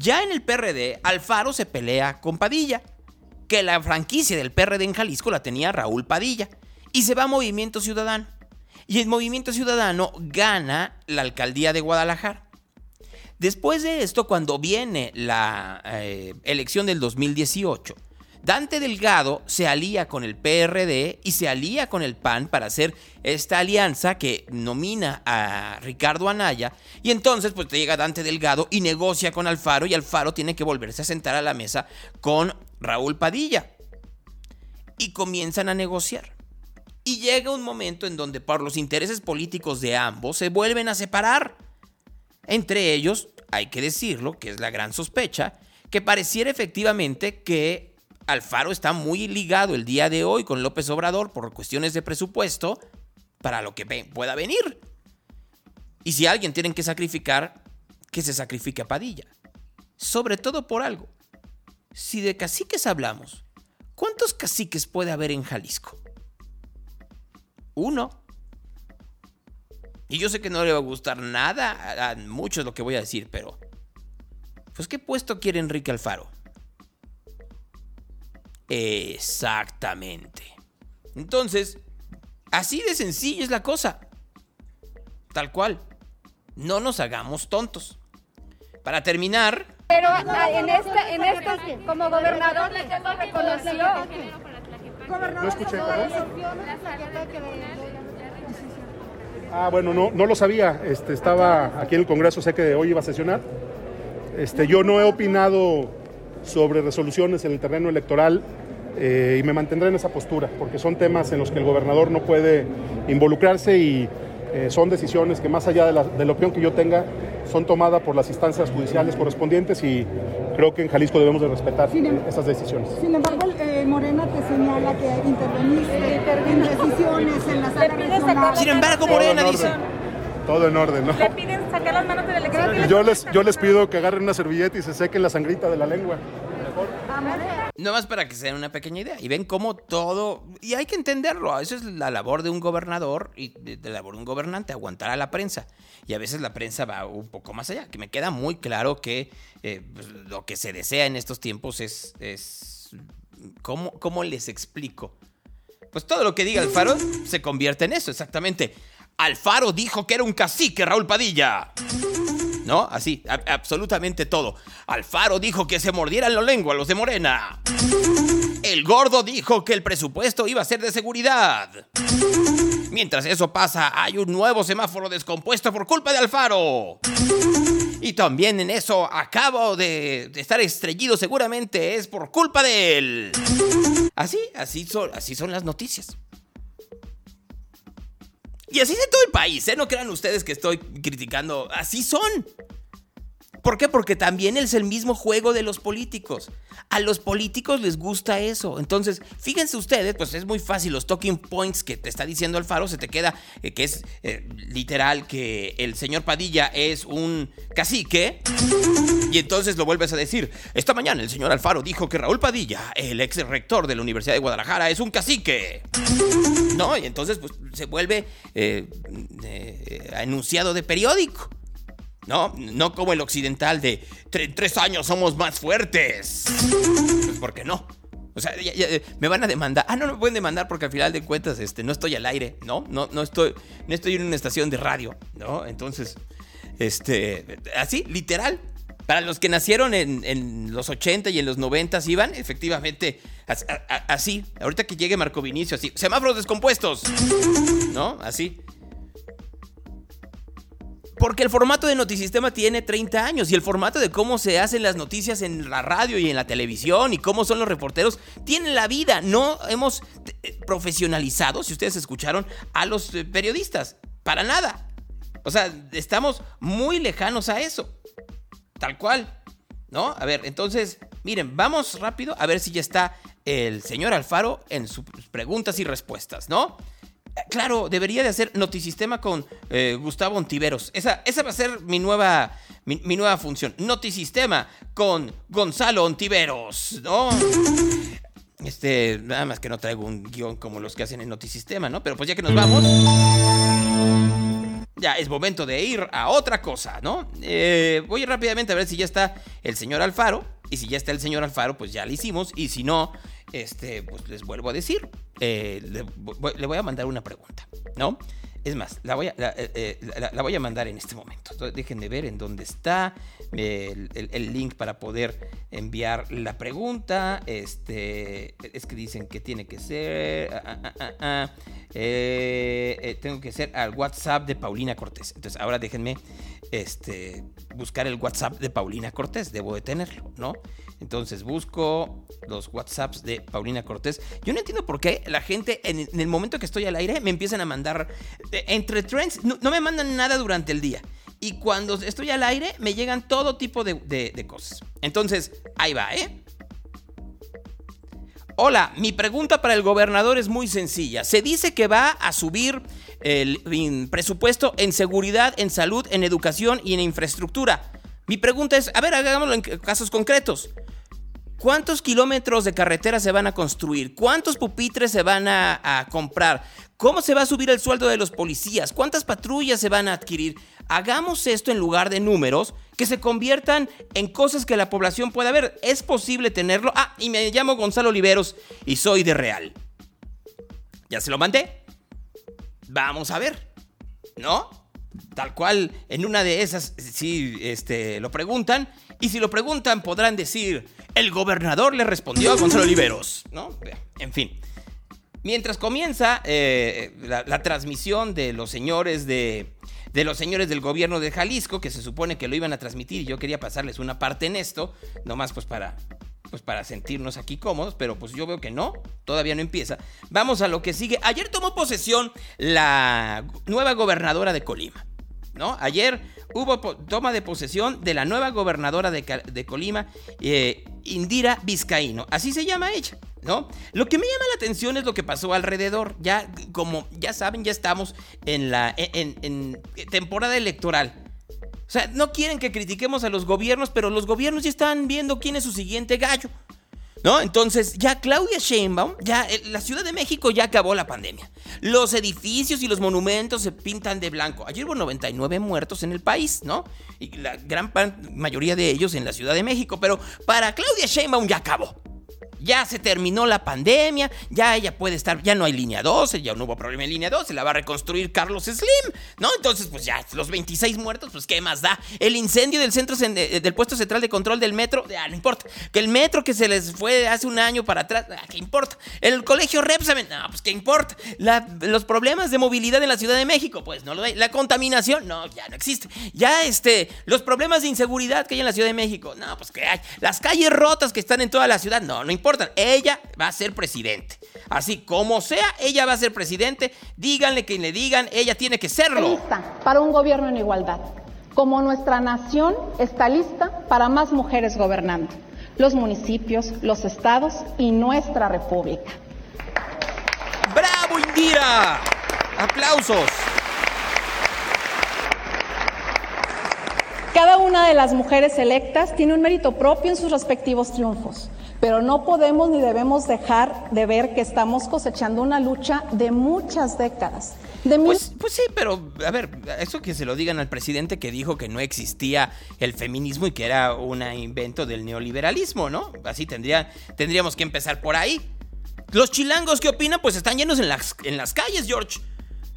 Ya en el PRD, Alfaro se pelea con Padilla, que la franquicia del PRD en Jalisco la tenía Raúl Padilla, y se va a Movimiento Ciudadano. Y el Movimiento Ciudadano gana la alcaldía de Guadalajara. Después de esto, cuando viene la eh, elección del 2018, Dante Delgado se alía con el PRD y se alía con el PAN para hacer esta alianza que nomina a Ricardo Anaya. Y entonces, pues te llega Dante Delgado y negocia con Alfaro y Alfaro tiene que volverse a sentar a la mesa con Raúl Padilla. Y comienzan a negociar. Y llega un momento en donde por los intereses políticos de ambos se vuelven a separar. Entre ellos, hay que decirlo, que es la gran sospecha, que pareciera efectivamente que Alfaro está muy ligado el día de hoy con López Obrador por cuestiones de presupuesto para lo que pueda venir. Y si alguien tienen que sacrificar, que se sacrifique a Padilla. Sobre todo por algo. Si de caciques hablamos, ¿cuántos caciques puede haber en Jalisco? Uno. Y yo sé que no le va a gustar nada a muchos lo que voy a decir, pero... Pues ¿qué puesto quiere Enrique Alfaro? Exactamente. Entonces, así de sencillo es la cosa. Tal cual. No nos hagamos tontos. Para terminar, Pero ah, en esta, en esta, como gobernador, reconoció No escuché. Ah, bueno, no, no lo sabía. Este, estaba aquí en el Congreso, sé que hoy iba a sesionar. Este, yo no he opinado sobre resoluciones en el terreno electoral eh, y me mantendré en esa postura, porque son temas en los que el gobernador no puede involucrarse y eh, son decisiones que más allá de la, de la opinión que yo tenga, son tomadas por las instancias judiciales correspondientes y creo que en Jalisco debemos de respetar eh, esas decisiones. Sin embargo, eh, Morena te señala que interveniste en decisiones en la sala regional. Sin embargo, Morena dice... Todo en orden, ¿no? Le piden sacar las manos del elección. Yo les, yo les pido que agarren una servilleta y se sequen la sangrita de la lengua. No más para que se den una pequeña idea. Y ven cómo todo. Y hay que entenderlo. Eso es la labor de un gobernador y de, de la labor de un gobernante, aguantar a la prensa. Y a veces la prensa va un poco más allá. Que me queda muy claro que eh, pues, lo que se desea en estos tiempos es. es ¿cómo, ¿Cómo les explico? Pues todo lo que diga Alfaro se convierte en eso, exactamente. Alfaro dijo que era un cacique, Raúl Padilla. ¿No? Así, absolutamente todo. Alfaro dijo que se mordieran la lengua los de Morena. El gordo dijo que el presupuesto iba a ser de seguridad. Mientras eso pasa, hay un nuevo semáforo descompuesto por culpa de Alfaro. Y también en eso acabo de, de estar estrellido, seguramente es por culpa de él. Así, así son, así son las noticias. Y así es en todo el país, ¿eh? No crean ustedes que estoy criticando. Así son. ¿Por qué? Porque también es el mismo juego de los políticos. A los políticos les gusta eso. Entonces, fíjense ustedes, pues es muy fácil. Los talking points que te está diciendo Alfaro, se te queda eh, que es eh, literal que el señor Padilla es un cacique. Y entonces lo vuelves a decir. Esta mañana el señor Alfaro dijo que Raúl Padilla, el ex rector de la Universidad de Guadalajara, es un cacique. ¿No? Y entonces pues, se vuelve eh, eh, enunciado de periódico. No, no como el occidental de "Tre- en tres años somos más fuertes. Pues porque no. O sea, eh, me van a demandar. Ah, no, no me pueden demandar porque al final de cuentas este, no estoy al aire, ¿no? No, no, estoy, no estoy en una estación de radio, ¿no? Entonces, este, así, literal. Para los que nacieron en, en los 80 y en los 90 iban, efectivamente, así. Ahorita que llegue Marco Vinicio, así. Semáforos descompuestos. ¿No? Así. Porque el formato de Notisistema tiene 30 años y el formato de cómo se hacen las noticias en la radio y en la televisión y cómo son los reporteros tienen la vida. No hemos eh, profesionalizado, si ustedes escucharon, a los eh, periodistas. Para nada. O sea, estamos muy lejanos a eso. Tal cual. ¿No? A ver, entonces, miren, vamos rápido a ver si ya está el señor Alfaro en sus preguntas y respuestas, ¿no? Claro, debería de hacer Notisistema con eh, Gustavo Ontiveros. Esa, esa va a ser mi nueva, mi, mi nueva función. Notisistema con Gonzalo Ontiveros, ¿no? Este, nada más que no traigo un guion como los que hacen en Notisistema, ¿no? Pero pues ya que nos vamos, ya es momento de ir a otra cosa, ¿no? Eh, voy rápidamente a ver si ya está el señor Alfaro. Y si ya está el señor Alfaro, pues ya lo hicimos. Y si no, este, pues les vuelvo a decir. eh, le, le voy a mandar una pregunta, ¿no? Es más, la voy a, eh, eh, la- voy a mandar en este momento. Entonces, déjenme ver en dónde está eh, el, link para poder enviar la pregunta. Este, es que dicen que tiene que ser. ah, ah, ah, tengo que ser al WhatsApp de Paulina Cortés. Entonces, ahora déjenme este, buscar el WhatsApp de Paulina Cortés. Debo de tenerlo, ¿no? Entonces busco los WhatsApps de Paulina Cortés. Yo no entiendo por qué la gente en, el momento que estoy al aire me empiezan a mandar eh, entre trends. No, me mandan nada durante el día. Y cuando estoy al aire me llegan todo tipo de, de- de cosas. Entonces, ahí va, ¿eh? Hola, mi pregunta para el gobernador es muy sencilla. Se dice que va a subir el in- presupuesto en seguridad, en salud, en educación y en infraestructura. Mi pregunta es, a ver, hagámoslo en casos concretos. ¿Cuántos kilómetros de carretera se van a construir? ¿Cuántos pupitres se van a, a comprar? ¿Cómo se va a subir el sueldo de los policías? ¿Cuántas patrullas se van a adquirir? Hagamos esto en lugar de números que se conviertan en cosas que la población pueda ver. ¿Es posible tenerlo? Ah, y me llamo Gonzalo Oliveros y soy de Real. ¿Ya se lo mandé? Vamos a ver. ¿No? Tal cual, en una de esas, sí, este, lo preguntan. Y si lo preguntan, podrán decir, el gobernador le respondió a Gonzalo Oliveros, ¿no? En fin. Mientras comienza eh, la, transmisión de los señores de, de los señores del gobierno de Jalisco, que se supone que lo iban a transmitir, yo quería pasarles una parte en esto, nomás pues para, pues para sentirnos aquí cómodos, pero pues yo veo que no, todavía no empieza. Vamos a lo que sigue. Ayer tomó posesión la nueva gobernadora de Colima, ¿no? Ayer hubo toma de posesión de la nueva gobernadora de, Colima, eh, Indira Vizcaíno, así se llama ella. ¿No? Lo que me llama la atención es lo que pasó alrededor. Ya, como ya saben, ya estamos en la en- en temporada electoral. O sea, no quieren que critiquemos a los gobiernos, pero los gobiernos ya están viendo quién es su siguiente gallo. ¿No? Entonces, ya Claudia Sheinbaum, ya eh, la Ciudad de México ya acabó la pandemia. Los edificios y los monumentos se pintan de blanco. Ayer hubo 99 muertos en el país, ¿no? Y la gran mayoría de ellos en la Ciudad de México. Pero para Claudia Sheinbaum ya acabó. Ya se terminó la pandemia, ya ella puede estar, ya no hay línea 12, ya no hubo problema en línea 12, la va a reconstruir Carlos Slim, ¿no? Entonces, pues ya, los 26 muertos, pues qué más da. El incendio del centro cen- eh, del puesto central de control del metro, ah, no importa. Que el metro que se les fue hace un año para atrás, ah, ¿qué importa? El colegio Repsamen, no, pues qué importa. Los problemas de movilidad en la Ciudad de México, pues no lo hay. La contaminación, no, ya no existe. Ya, este, los problemas de inseguridad que hay en la Ciudad de México, no, pues que hay. Las calles rotas que están en toda la ciudad, no, no importa. Ella va a ser presidente. Así como sea, ella va a ser presidente. Díganle quien le digan, ella tiene que serlo. lista para un gobierno en igualdad, como nuestra nación está lista para más mujeres gobernando, los municipios, los estados y nuestra república. ¡Bravo, Indira! ¡Aplausos! Cada una de las mujeres electas tiene un mérito propio en sus respectivos triunfos, pero no podemos ni debemos dejar de ver que estamos cosechando una lucha de muchas décadas. Pues, pues sí, pero a ver, eso que se lo digan al presidente que dijo que no existía el feminismo y que era un invento del neoliberalismo, ¿no? Así tendría, tendríamos que empezar por ahí. Los chilangos, ¿qué opinan? Pues están llenos en las, en las calles, George.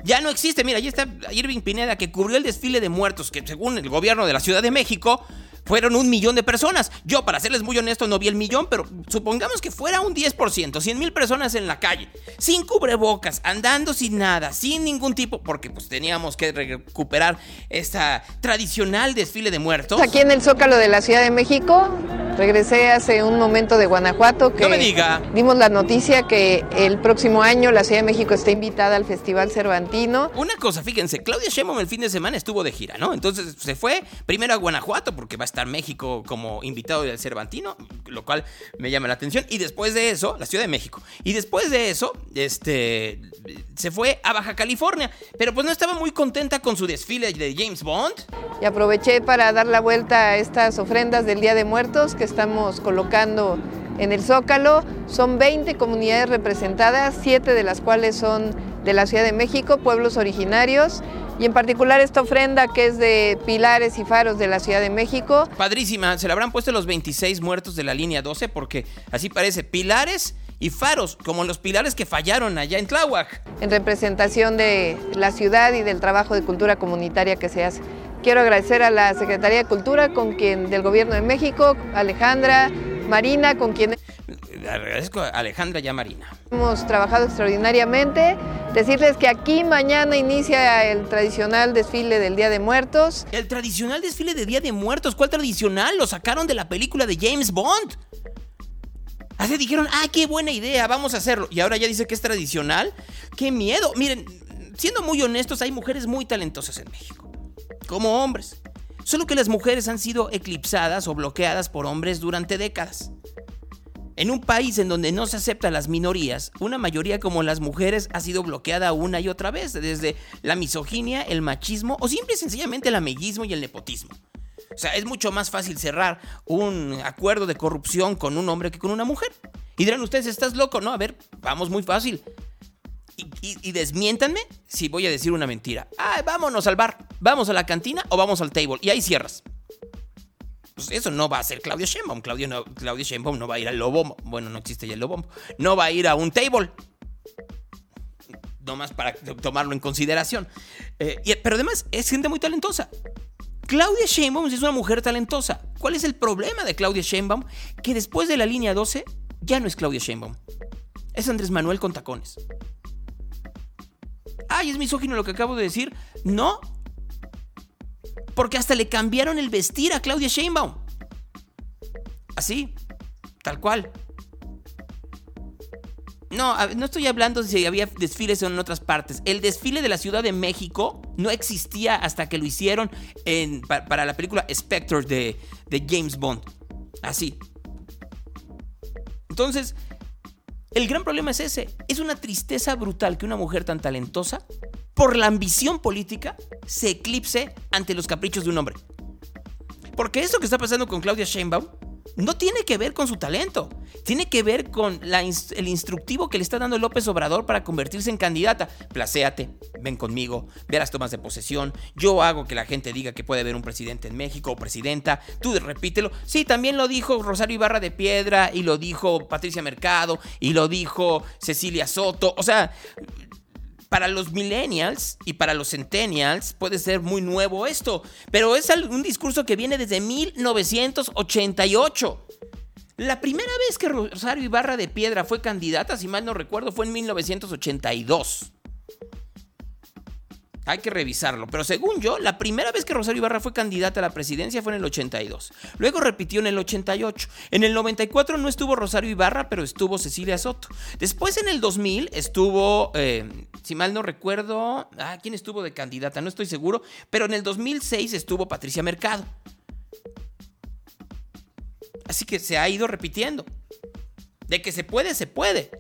Ya no existe. Mira, ahí está Irving Pineda que cubrió el desfile de muertos que según el gobierno de la Ciudad de México fueron un millón de personas. Yo, para serles muy honesto, no vi el millón, pero supongamos que fuera un 10%, 100 mil personas en la calle, sin cubrebocas, andando sin nada, sin ningún tipo, porque pues teníamos que recuperar esta tradicional desfile de muertos. Aquí en el Zócalo de la Ciudad de México, regresé hace un momento de Guanajuato que No me diga. dimos la noticia que el próximo año la Ciudad de México está invitada al Festival Cervantino. Una cosa, fíjense, Claudia Sheinbaum el fin de semana estuvo de gira, ¿no? Entonces se fue primero a Guanajuato porque va a estar México como invitado del Cervantino, lo cual me llama la atención. Y después de eso, la Ciudad de México. Y después de eso, este, se fue a Baja California. Pero pues no estaba muy contenta con su desfile de James Bond. Y aproveché para dar la vuelta a estas ofrendas del Día de Muertos que estamos colocando en el Zócalo. Son 20 comunidades representadas, 7 de las cuales son de la Ciudad de México, pueblos originarios. Y en particular esta ofrenda que es de pilares y faros de la Ciudad de México. Padrísima, se le habrán puesto los 26 muertos de la línea 12 porque así parece, pilares y faros, como los pilares que fallaron allá en Tláhuac. en representación de la ciudad y del trabajo de cultura comunitaria que se hace. Quiero agradecer a la Secretaría de Cultura con quien del Gobierno de México, Alejandra, Marina, con quien agradezco a Alejandra y a Marina. hemos trabajado extraordinariamente. Decirles que aquí mañana inicia el tradicional desfile del Día de Muertos. El tradicional desfile de Día de Muertos, ¿cuál tradicional? Lo sacaron de la película de James Bond. Así dijeron, ah, qué buena idea, vamos a hacerlo. Y ahora ya dice que es tradicional. ¡Qué miedo! Miren, siendo muy honestos, hay mujeres muy talentosas en México. Como hombres. Solo que las mujeres han sido eclipsadas o bloqueadas por hombres durante décadas. En un país en donde no se aceptan las minorías, una mayoría como las mujeres ha sido bloqueada una y otra vez, desde la misoginia, el machismo o simple y sencillamente el amellismo y el nepotismo. O sea, es mucho más fácil cerrar un acuerdo de corrupción con un hombre que con una mujer. Y dirán ustedes, ¿estás loco? No, a ver, vamos muy fácil. Y, y- y desmiéntanme si voy a decir una mentira. Ah, vámonos al bar, vamos a la cantina o vamos al table. Y ahí cierras. Pues eso no va a ser Claudio Sheinbaum. Claudio, no, no va a ir al Lobombo. Bueno, no existe ya el Lobombo. No va a ir a un table. Nomás para tomarlo en consideración. Eh, y- pero además es gente muy talentosa. Claudia Sheinbaum es una mujer talentosa. ¿Cuál es el problema de Claudia Sheinbaum? Que después de la línea 12 ya no es Claudia Sheinbaum. Es Andrés Manuel con tacones. Ay, es misógino lo que acabo de decir. No. Porque hasta le cambiaron el vestir a Claudia Sheinbaum. Así, tal cual. No, no estoy hablando de si había desfiles en otras partes. El desfile de la Ciudad de México no existía hasta que lo hicieron para la película Spectre de James Bond. Así. Entonces, el gran problema es ese. Es una tristeza brutal que una mujer tan talentosa, por la ambición política, se eclipse ante los caprichos de un hombre. Porque esto que está pasando con Claudia Sheinbaum no tiene que ver con su talento. Tiene que ver con la el instructivo que le está dando López Obrador para convertirse en candidata. Placéate, ven conmigo, ve las tomas de posesión. Yo hago que la gente diga que puede haber un presidente en México o presidenta. Tú repítelo. Sí, también lo dijo Rosario Ibarra de Piedra y lo dijo Patricia Mercado y lo dijo Cecilia Soto. O sea, para los millennials y para los centennials puede ser muy nuevo esto, pero es un discurso que viene desde 1988. La primera vez que Rosario Ibarra de Piedra fue candidata, si mal no recuerdo, fue en 1982. Hay que revisarlo, pero según yo, la primera vez que Rosario Ibarra fue candidata a la presidencia fue en el 82. Luego repitió en el 88. En el 94 no estuvo Rosario Ibarra, pero estuvo Cecilia Soto. Después en el 2000 estuvo, eh, si mal no recuerdo, ah, ¿quién estuvo de candidata? No estoy seguro, pero en el 2006 estuvo Patricia Mercado. Así que se ha ido repitiendo. De que se puede, se puede.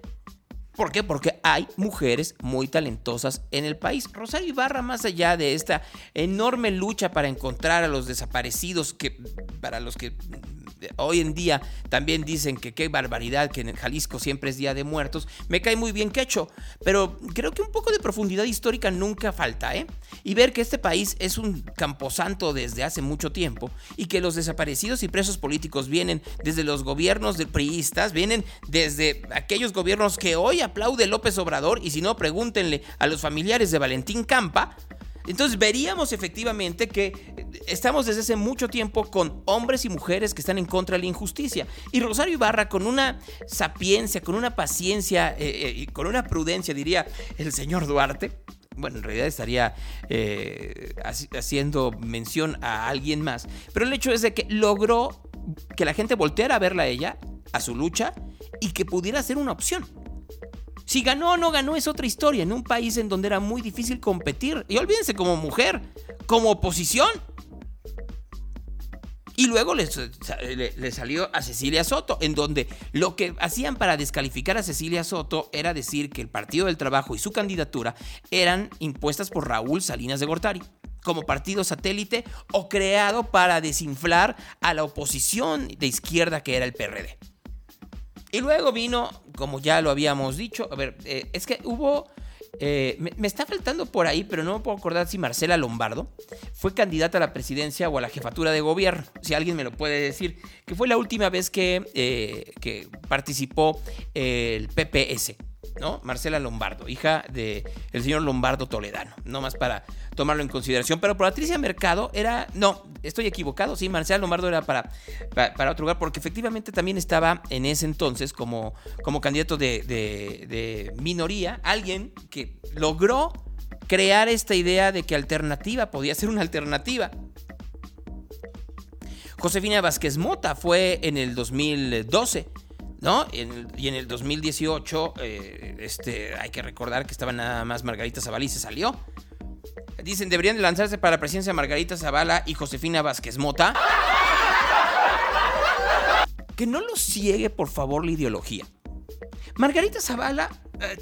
¿Por qué? Porque hay mujeres muy talentosas en el país. Rosario Ibarra, más allá de esta enorme lucha para encontrar a los desaparecidos, que para los que hoy en día también dicen que qué barbaridad que en Jalisco siempre es Día de Muertos, me cae muy bien quecho, pero creo que un poco de profundidad histórica nunca falta, ¿eh? Y ver que este país es un camposanto desde hace mucho tiempo y que los desaparecidos y presos políticos vienen desde los gobiernos de priistas, vienen desde aquellos gobiernos que hoy aplaude López Obrador y si no, pregúntenle a los familiares de Valentín Campa. Entonces veríamos efectivamente que estamos desde hace mucho tiempo con hombres y mujeres que están en contra de la injusticia. Y Rosario Ibarra con una sapiencia, con una paciencia eh, eh, y con una prudencia, diría el señor Duarte. Bueno, en realidad estaría eh, haci- haciendo mención a alguien más. Pero el hecho es de que logró que la gente volteara a verla a ella, a su lucha, y que pudiera ser una opción. Si ganó o no ganó es otra historia, en un país en donde era muy difícil competir. Y olvídense como mujer, como oposición. Y luego le, le- le salió a Cecilia Soto, en donde lo que hacían para descalificar a Cecilia Soto era decir que el Partido del Trabajo y su candidatura eran impuestas por Raúl Salinas de Gortari como partido satélite o creado para desinflar a la oposición de izquierda que era el PRD. Y luego vino, como ya lo habíamos dicho, a ver, eh, es que hubo, eh, me, está faltando por ahí, pero no me puedo acordar si Marcela Lombardo fue candidata a la presidencia o a la jefatura de gobierno, si alguien me lo puede decir, que fue la última vez que, eh, que participó el PPS. ¿No? Marcela Lombardo, hija del el señor Lombardo Toledano, no más para tomarlo en consideración. Pero Patricia Mercado era, no, estoy equivocado, sí, Marcela Lombardo era para, para, para otro lugar, porque efectivamente también estaba en ese entonces como, como candidato de, de- de minoría, alguien que logró crear esta idea de que alternativa podía ser una alternativa. Josefina Vázquez Mota fue en el 2012. ¿No? En y en el 2018, eh, este, hay que recordar que estaba nada más Margarita Zavala y se salió. Dicen, deberían de lanzarse para la presidencia Margarita Zavala y Josefina Vázquez Mota. Que no lo ciegue, por favor, la ideología. Margarita Zavala,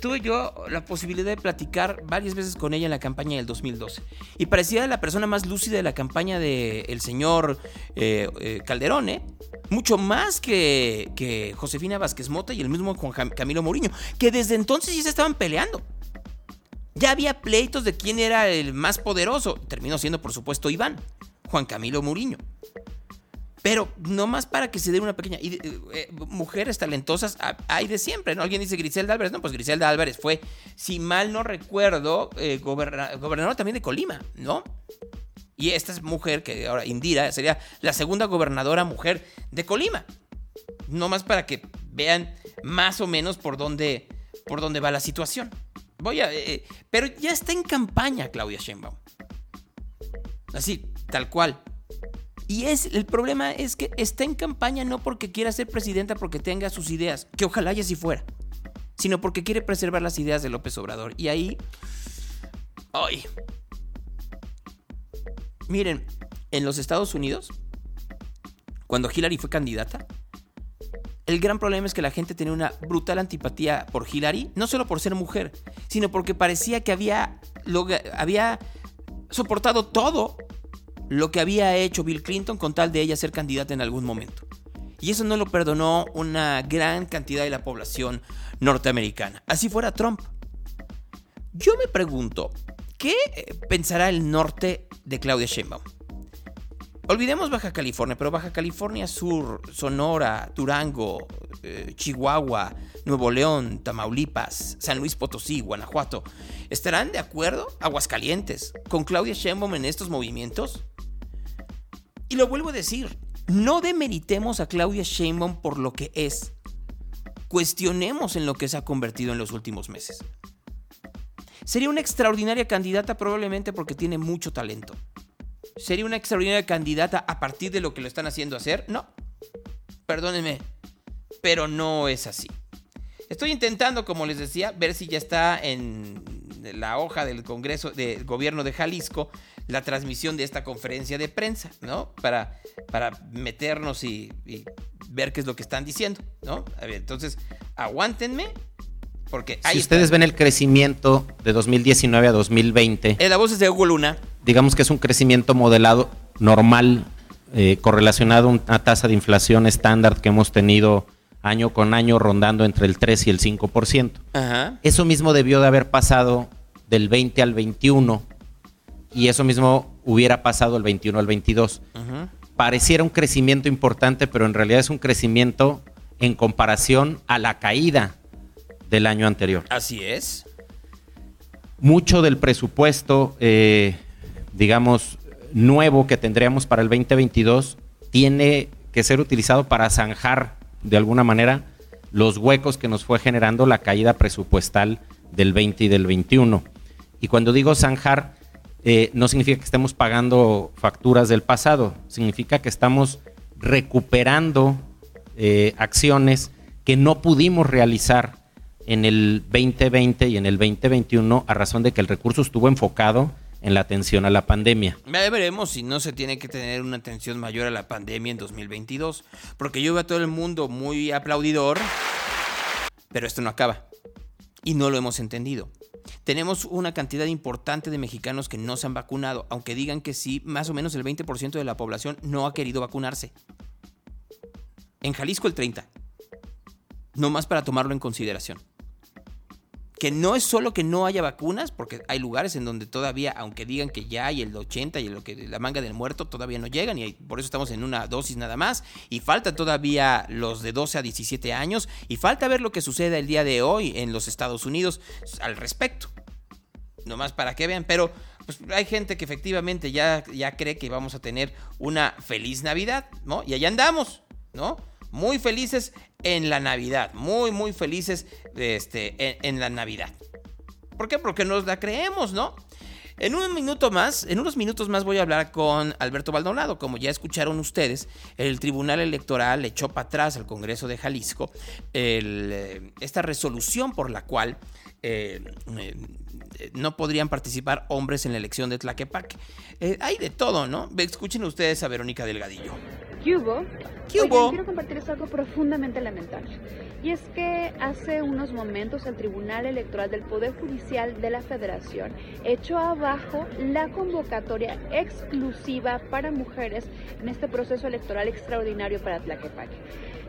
tuve yo la posibilidad de platicar varias veces con ella en la campaña del 2012. Y parecía la persona más lúcida de la campaña del señor eh, eh, Calderón, ¿eh? Mucho más que, que Josefina Vázquez Mota y el mismo Juan Camilo Mourinho, que desde entonces ya se estaban peleando. Ya había pleitos de quién era el más poderoso. Terminó siendo, por supuesto, Iván, Juan Camilo Mourinho. Pero no más para que se dé una pequeña. y, eh, eh, mujeres talentosas hay de siempre, ¿no? Alguien dice Griselda Álvarez. No, pues Griselda Álvarez fue, si mal no recuerdo, eh, goberna- gobernadora también de Colima, ¿no? Y esta es mujer que ahora, Indira, sería la segunda gobernadora mujer de Colima. No más para que vean más o menos por dónde, por dónde va la situación. Voy a. eh, pero ya está en campaña Claudia Sheinbaum. Así, tal cual. Y es el problema es que está en campaña no porque quiera ser presidenta porque tenga sus ideas, que ojalá y así fuera, sino porque quiere preservar las ideas de López Obrador. Y ahí ay. Miren, en los Estados Unidos cuando Hillary fue candidata, el gran problema es que la gente tenía una brutal antipatía por Hillary, no solo por ser mujer, sino porque parecía que había, había soportado todo lo que había hecho Bill Clinton con tal de ella ser candidata en algún momento. Y eso no lo perdonó una gran cantidad de la población norteamericana. Así fuera Trump. Yo me pregunto, ¿qué eh, pensará el norte de Claudia Sheinbaum? Olvidemos Baja California, pero Baja California Sur, Sonora, Durango, eh, Chihuahua, Nuevo León, Tamaulipas, San Luis Potosí, Guanajuato, ¿estarán de acuerdo, Aguascalientes, con Claudia Sheinbaum en estos movimientos? Y lo vuelvo a decir, no demeritemos a Claudia Sheinbaum por lo que es. Cuestionemos en lo que se ha convertido en los últimos meses. Sería una extraordinaria candidata probablemente porque tiene mucho talento. ¿Sería una extraordinaria candidata a partir de lo que lo están haciendo hacer? No. Perdónenme, pero no es así. Estoy intentando, como les decía, ver si ya está en la hoja del Congreso del Gobierno de Jalisco la transmisión de esta conferencia de prensa, ¿no? Para, para meternos y, y ver qué es lo que están diciendo, ¿no? A ver, entonces, aguántenme, porque ahí Si ustedes ven el crecimiento de 2019 a 2020, Eh, la voz es de Hugo Luna. digamos que es un crecimiento modelado normal, eh, correlacionado a una tasa de inflación estándar que hemos tenido año con año rondando entre el 3 y el 5%. Ajá. Eso mismo debió de haber pasado del 20 al 21 y eso mismo hubiera pasado el 21 al 22. Ajá. Pareciera un crecimiento importante, pero en realidad es un crecimiento en comparación a la caída del año anterior. Así es. Mucho del presupuesto, eh, digamos, nuevo que tendríamos para el 2022 tiene que ser utilizado para zanjar de alguna manera los huecos que nos fue generando la caída presupuestal del 20 y del 21. Y cuando digo zanjar, eh, no significa que estemos pagando facturas del pasado, significa que estamos recuperando eh, acciones que no pudimos realizar en el 2020 y en el 2021 a razón de que el recurso estuvo enfocado en la atención a la pandemia. Ya veremos si no se tiene que tener una atención mayor a la pandemia en 2022. Porque yo veo a todo el mundo muy aplaudidor, pero esto no acaba. Y no lo hemos entendido. Tenemos una cantidad importante de mexicanos que no se han vacunado, aunque digan que sí, más o menos el 20% de la población no ha querido vacunarse. En Jalisco el 30%. No más para tomarlo en consideración que no es solo que no haya vacunas, porque hay lugares en donde todavía, aunque digan que ya hay el 80 y lo que la manga del muerto, todavía no llegan y por eso estamos en una dosis nada más. Y falta todavía los de 12 a 17 años y falta ver lo que sucede el día de hoy en los Estados Unidos al respecto. Nomás para que vean, pero pues hay gente que efectivamente ya, ya cree que vamos a tener una feliz Navidad, ¿no? Y allá andamos, ¿no? Muy felices en la Navidad, muy, muy felices este, en, la Navidad. ¿Por qué? Porque nos la creemos, ¿no? En un minuto más, en unos minutos más voy a hablar con Alberto Baldonado. Como ya escucharon ustedes, el Tribunal Electoral echó para atrás al Congreso de Jalisco el, eh, esta resolución por la cual eh, eh, no podrían participar hombres en la elección de Tlaquepaque. Hay de todo, ¿no? Escuchen ustedes a Verónica Delgadillo. ¿Qué hubo? ¿Qué Oigan, hubo? quiero compartirles algo profundamente lamentable. Y es que hace unos momentos el Tribunal Electoral del Poder Judicial de la Federación echó abajo la convocatoria exclusiva para mujeres en este proceso electoral extraordinario para Tlaquepaque.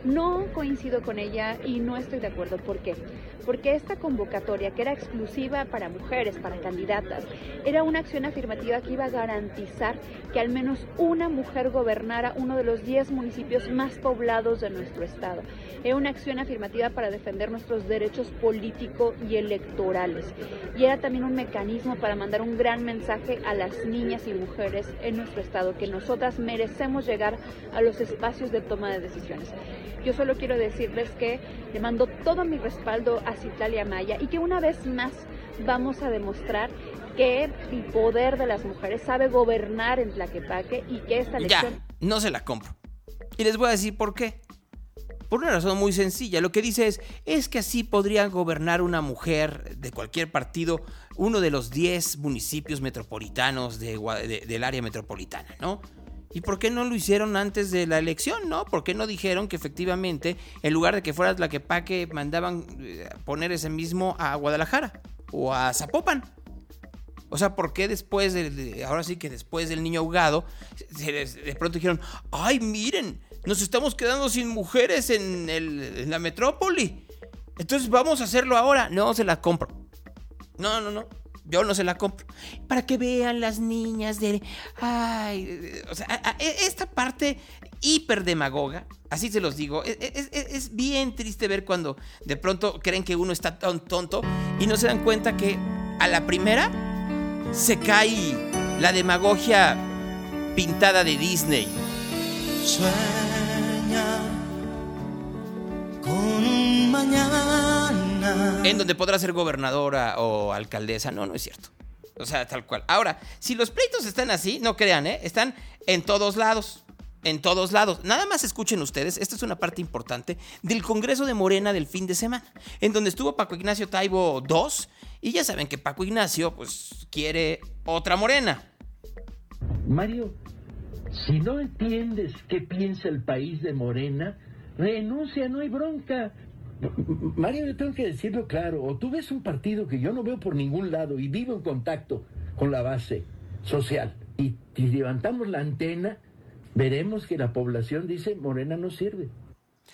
No coincido con ella y no estoy de acuerdo. ¿Por qué? Porque esta convocatoria, que era exclusiva para mujeres, para candidatas, era una acción afirmativa que iba a garantizar que al menos una mujer gobernara uno de los 10 municipios más poblados de nuestro estado. Era una acción afirmativa para defender nuestros derechos políticos y electorales. Y era también un mecanismo para mandar un gran mensaje a las niñas y mujeres en nuestro estado, que nosotras merecemos llegar a los espacios de toma de decisiones. Yo solo quiero decirles que le mando todo mi respaldo a Citlali Amaya y que una vez más vamos a demostrar que el poder de las mujeres sabe gobernar en Tlaquepaque y que esta elección... Ya, no se la compro. Y les voy a decir por qué. Por una razón muy sencilla. Lo que dice es, es que así podría gobernar una mujer de cualquier partido uno de los 10 municipios metropolitanos de, de, del área metropolitana, ¿no? ¿Y por qué no lo hicieron antes de la elección, no? ¿Por qué no dijeron que efectivamente, en lugar de que fuera Tlaquepaque, mandaban eh, poner ese mismo a Guadalajara o a Zapopan? O sea, ¿por qué después de, ahora sí que después del niño ahogado, de pronto dijeron, ay, miren, nos estamos quedando sin mujeres en, el, en la metrópoli. Entonces vamos a hacerlo ahora. No, se la compro. No, no, no. Yo no se la compro. Para que vean las niñas de... Ay, o sea, e, esta parte hiperdemagoga, así se los digo, es, es, es, bien triste ver cuando de pronto creen que uno está tan tonto y no se dan cuenta que a la primera se cae la demagogia pintada de Disney. Sueña con mañana. En donde podrá ser gobernadora o alcaldesa. No, no es cierto. O sea, tal cual. Ahora, si los pleitos están así, no crean, ¿eh? Están en todos lados. En todos lados. Nada más escuchen ustedes, esta es una parte importante del Congreso de Morena del fin de semana, en donde estuvo Paco Ignacio Taibo II, y ya saben que Paco Ignacio, pues, quiere otra Morena. Mario, si no entiendes qué piensa el país de Morena, renuncia, no hay bronca. Mario, yo tengo que decirlo claro, o tú ves un partido que yo no veo por ningún lado y vivo en contacto con la base social, y si levantamos la antena, veremos que la población dice Morena no sirve.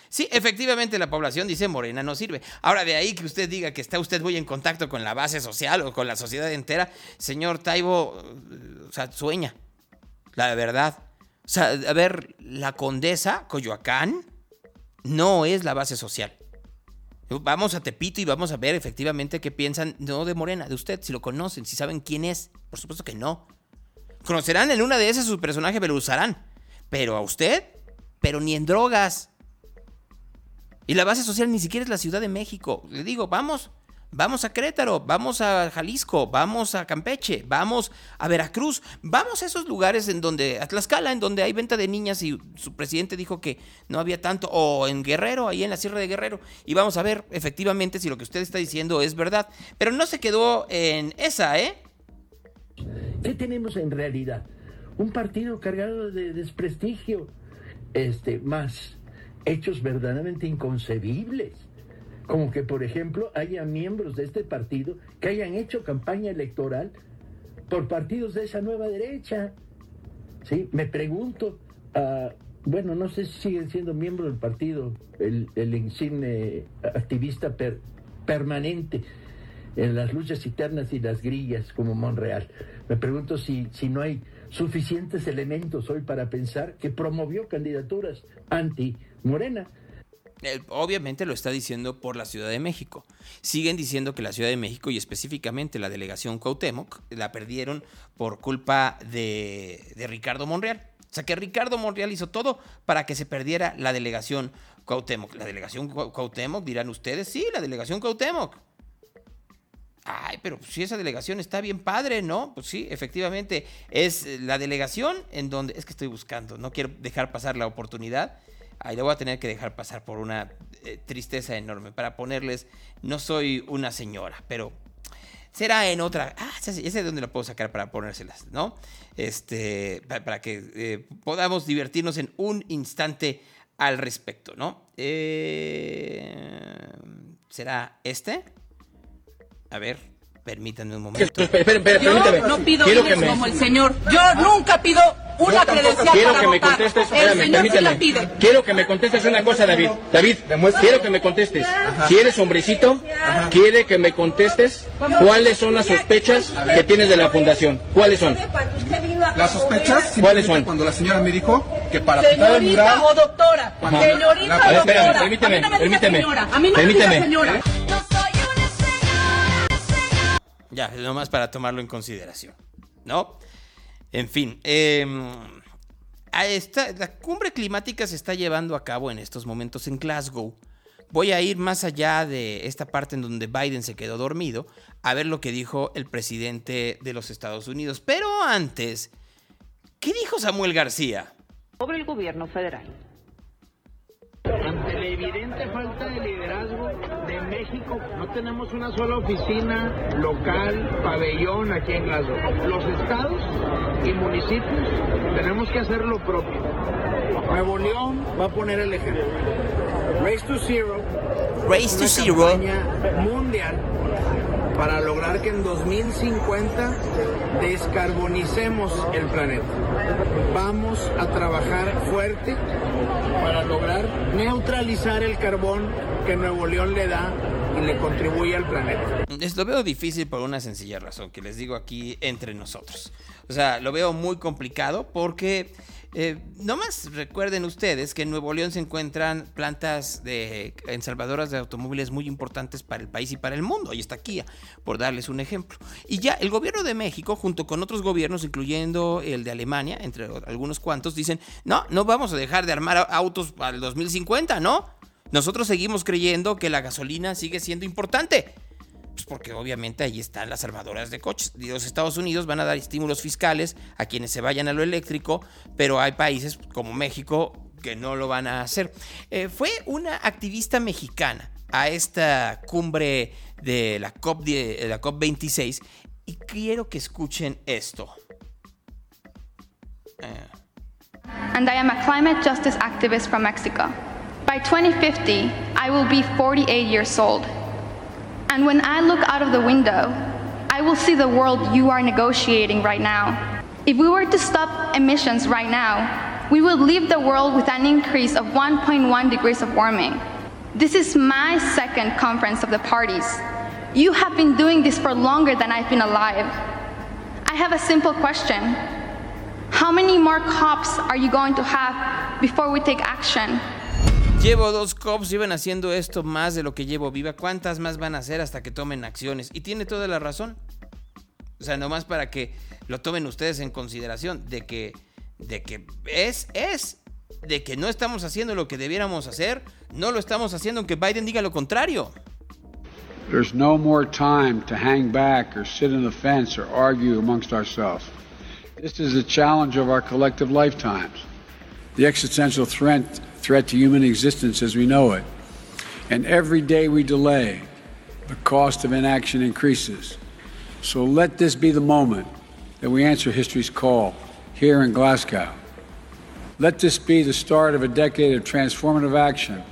Sí, efectivamente la población dice Morena no sirve. Ahora de ahí que usted diga que está usted muy en contacto con la base social o con la sociedad entera, señor Taibo, o sea, sueña. La verdad. O sea, a ver, la condesa Coyoacán no es la base social. Vamos a Tepito y vamos a ver efectivamente qué piensan, no de Morena, de usted, si lo conocen, si saben quién es. Por supuesto que no. Conocerán en una de esas su personaje, pero lo usarán. Pero a usted, pero ni en drogas. Y la base social ni siquiera es la Ciudad de México. Le digo, vamos, vamos a Querétaro, vamos a Jalisco, vamos a Campeche, vamos a Veracruz, vamos a esos lugares en donde, a Tlaxcala, en donde hay venta de niñas y su presidente dijo que no había tanto, o en Guerrero, ahí en la Sierra de Guerrero, y vamos a ver efectivamente si lo que usted está diciendo es verdad. Pero no se quedó en esa, ¿eh? ¿Qué tenemos en realidad? Un partido cargado de desprestigio, este, más hechos verdaderamente inconcebibles. Como que, por ejemplo, haya miembros de este partido que hayan hecho campaña electoral por partidos de esa nueva derecha. ¿Sí? Me pregunto, uh, bueno, no sé si siguen siendo miembros del partido, el, insigne activista per, permanente en las luchas internas y las grillas como Monreal. Me pregunto si, si no hay suficientes elementos hoy para pensar que promovió candidaturas anti-Morena. Obviamente lo está diciendo por la Ciudad de México. Siguen diciendo que la Ciudad de México y específicamente la delegación Cuauhtémoc la perdieron por culpa de, de Ricardo Monreal. O sea que Ricardo Monreal hizo todo para que se perdiera la delegación Cuauhtémoc. La delegación Cuauhtémoc, dirán ustedes, sí, la delegación Cuauhtémoc. Ay, pero si esa delegación está bien padre, ¿no? Pues sí, efectivamente, es la delegación en donde, es que estoy buscando, no quiero dejar pasar la oportunidad, ahí le voy a tener que dejar pasar por una eh, tristeza enorme, para ponerles, no soy una señora, pero será en otra, ah, ese es donde lo puedo sacar para ponérselas, ¿no? Este, para, para que eh, podamos divertirnos en un instante al respecto, ¿no? Eh, ¿Será este? A ver, permítanme un momento. Espera, espera, Yo permíteme. no pido quiero me, como el señor. Yo nunca pido una credencial quiero para que me contestes, el espérame, señor sí permíteme. la pide. Quiero que me contestes una cosa, David. David, quiero que me contestes. ¿Quieres hombrecito? Quiere que me contestes cuáles son las sospechas que tienes de la fundación. ¿Cuáles son? Las sospechas, ¿Cuáles son? cuando la señora me dijo que para Señorita mural... o doctora. Ajá. Señorita o doctora. espérame, permíteme, a mí no me permíteme. señora. A mí no Permíteme. me señora. Ya, nomás para tomarlo en consideración, ¿no? En fin, a esta, la cumbre climática se está llevando a cabo en estos momentos en Glasgow, voy a ir más allá de esta parte en donde Biden se quedó dormido a ver lo que dijo el presidente de los Estados Unidos. Pero antes, ¿qué dijo Samuel García? Sobre el gobierno federal. Ante la evidente falta de liderazgo de México, no tenemos una sola oficina local, pabellón aquí en Glasgow. Los estados y municipios tenemos que hacer lo propio. Nuevo León va a poner el ejemplo. Race to Zero. Race to Zero. mundial para lograr que en 2050 descarbonicemos el planeta. Vamos a trabajar fuerte para lograr neutralizar el carbón que Nuevo León le da y le contribuye al planeta. Lo veo difícil por una sencilla razón que les digo aquí entre nosotros. O sea, lo veo muy complicado porque eh, nomás recuerden ustedes que en Nuevo León se encuentran plantas de ensalvadoras de automóviles muy importantes para el país y para el mundo. Ahí está Kia, por darles un ejemplo. Y ya el gobierno de México, junto con otros gobiernos, incluyendo el de Alemania, entre algunos cuantos, dicen, no, no vamos a dejar de armar autos para el 2050, ¿no? Nosotros seguimos creyendo que la gasolina sigue siendo importante. Pues porque obviamente ahí están las armadoras de coches. Los Estados Unidos van a dar estímulos fiscales a quienes se vayan a lo eléctrico, pero hay países como México que no lo van a hacer. Eh, fue una activista mexicana a esta cumbre de la COP, de la COP 26 y quiero que escuchen esto. and I am a climate justice activist from Mexico. By 2050, I will be 48 years old. And when I look out of the window, I will see the world you are negotiating right now. If we were to stop emissions right now, we would leave the world with an increase of 1.1 degrees of warming. This is my second conference of the parties. You have been doing this for longer than I've been alive. I have a simple question. How many more cops are you going to have before we take action? Llevo dos cops, llevan haciendo esto más de lo que llevo viva. ¿Cuántas más van a hacer hasta que tomen acciones? Y tiene toda la razón. O sea, nomás para que lo tomen ustedes en consideración de que, de que es, es, de que no estamos haciendo lo que debiéramos hacer, no lo estamos haciendo aunque Biden diga lo contrario. There's no more time to hang back or sit on the fence or argue amongst ourselves. This is a challenge of our collective lifetimes, the existential threat, threat to human existence as we know it. And every day we delay, the cost of inaction increases. So let this be the moment that we answer history's call here in Glasgow. Let this be the start of a decade of transformative action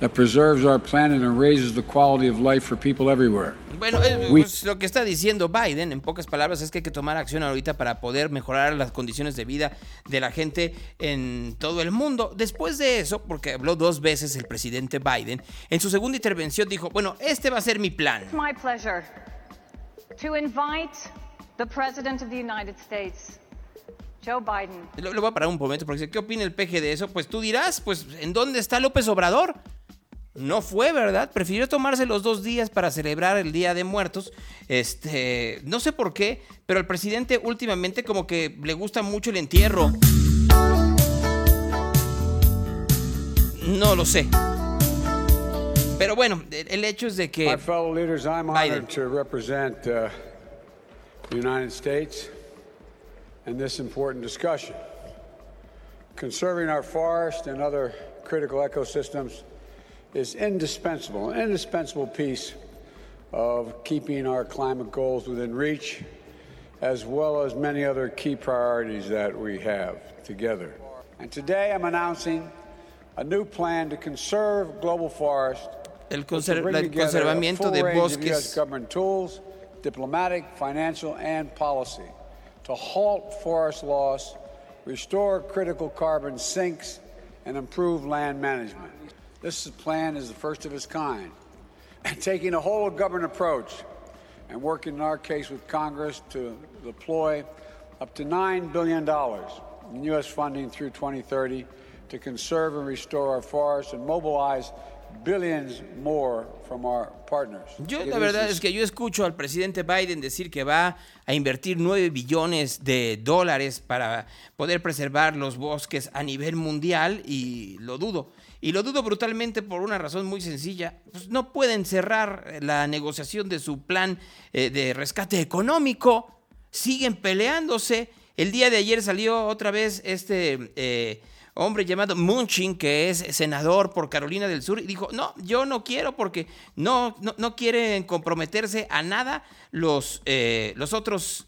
that preserves our planet and raises the quality of life for people everywhere. Bueno, eh, pues, lo que está diciendo Biden, en pocas palabras, es que hay que tomar acción ahorita para poder mejorar las condiciones de vida de la gente en todo el mundo. Después de eso, porque habló dos veces el presidente Biden, en su segunda intervención dijo, bueno, este va a ser mi plan. It's my pleasure to invite the President of the United States, Joe Biden. Lo, lo voy a parar un momento porque dice, ¿qué opina el PG de eso? Pues tú dirás, pues, ¿en dónde está López Obrador? No fue, ¿verdad? Prefirió tomarse los dos días para celebrar el Día de Muertos. Este, no sé por qué, pero al presidente últimamente como que le gusta mucho el entierro. No lo sé. Pero bueno, el, hecho es de que My fellow leaders, I'm Biden. honored to represent uh, the United States in this important discussion. Conserving our forest and other critical ecosystems is indispensable, an indispensable piece of keeping our climate goals within reach, as well as many other key priorities that we have together. And today I'm announcing a new plan to conserve global forest el which will conser- bring el conservamiento de range of U.S. bosques. government tools, diplomatic, financial, and policy to halt forest loss, restore critical carbon sinks, and improve land management. This plan is the first of its kind, taking a whole government approach and working in our case with Congress to deploy up to $9 billion in U.S. funding through 2030 to conserve and restore our forests and mobilize billions more from our partners. Yo la verdad es que yo escucho al presidente Biden decir que va a invertir 9 billones de dólares para poder preservar los bosques a nivel mundial y lo dudo. Y lo dudo brutalmente por una razón muy sencilla. Pues no pueden cerrar la negociación de su plan eh, de rescate económico. Siguen peleándose. El día de ayer salió otra vez este... eh, hombre llamado Munchin, que es senador por Carolina del Sur, y dijo, no, yo no quiero porque no, no, no quieren comprometerse a nada los, eh, los otros...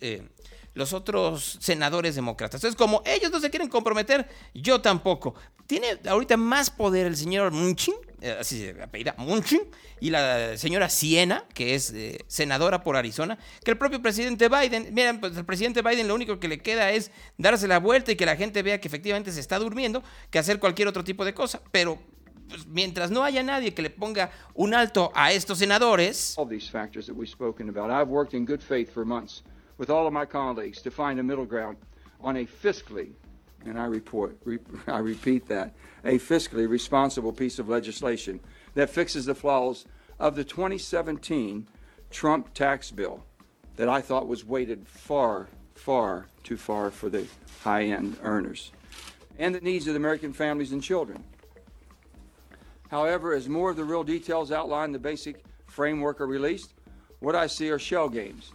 los otros senadores demócratas. Entonces, como ellos no se quieren comprometer, yo tampoco. Tiene ahorita más poder el señor Munchin, eh, así se apellida Munchin, y la señora Siena, que es eh, senadora por Arizona, que el propio presidente Biden. Miren, pues el presidente Biden lo único que le queda es darse la vuelta y que la gente vea que efectivamente se está durmiendo, que hacer cualquier otro tipo de cosa. Pero pues, mientras no haya nadie que le ponga un alto a estos senadores, all these factors that we've spoken about. I've worked in good faith for with all of my colleagues to find a middle ground on a fiscally, and I report, re, I repeat that, a fiscally responsible piece of legislation that fixes the flaws of the 2017 Trump tax bill that I thought was weighted far, far too far for the high-end earners and the needs of the American families and children. However, as more of the real details outline the basic framework are released, what I see are shell games,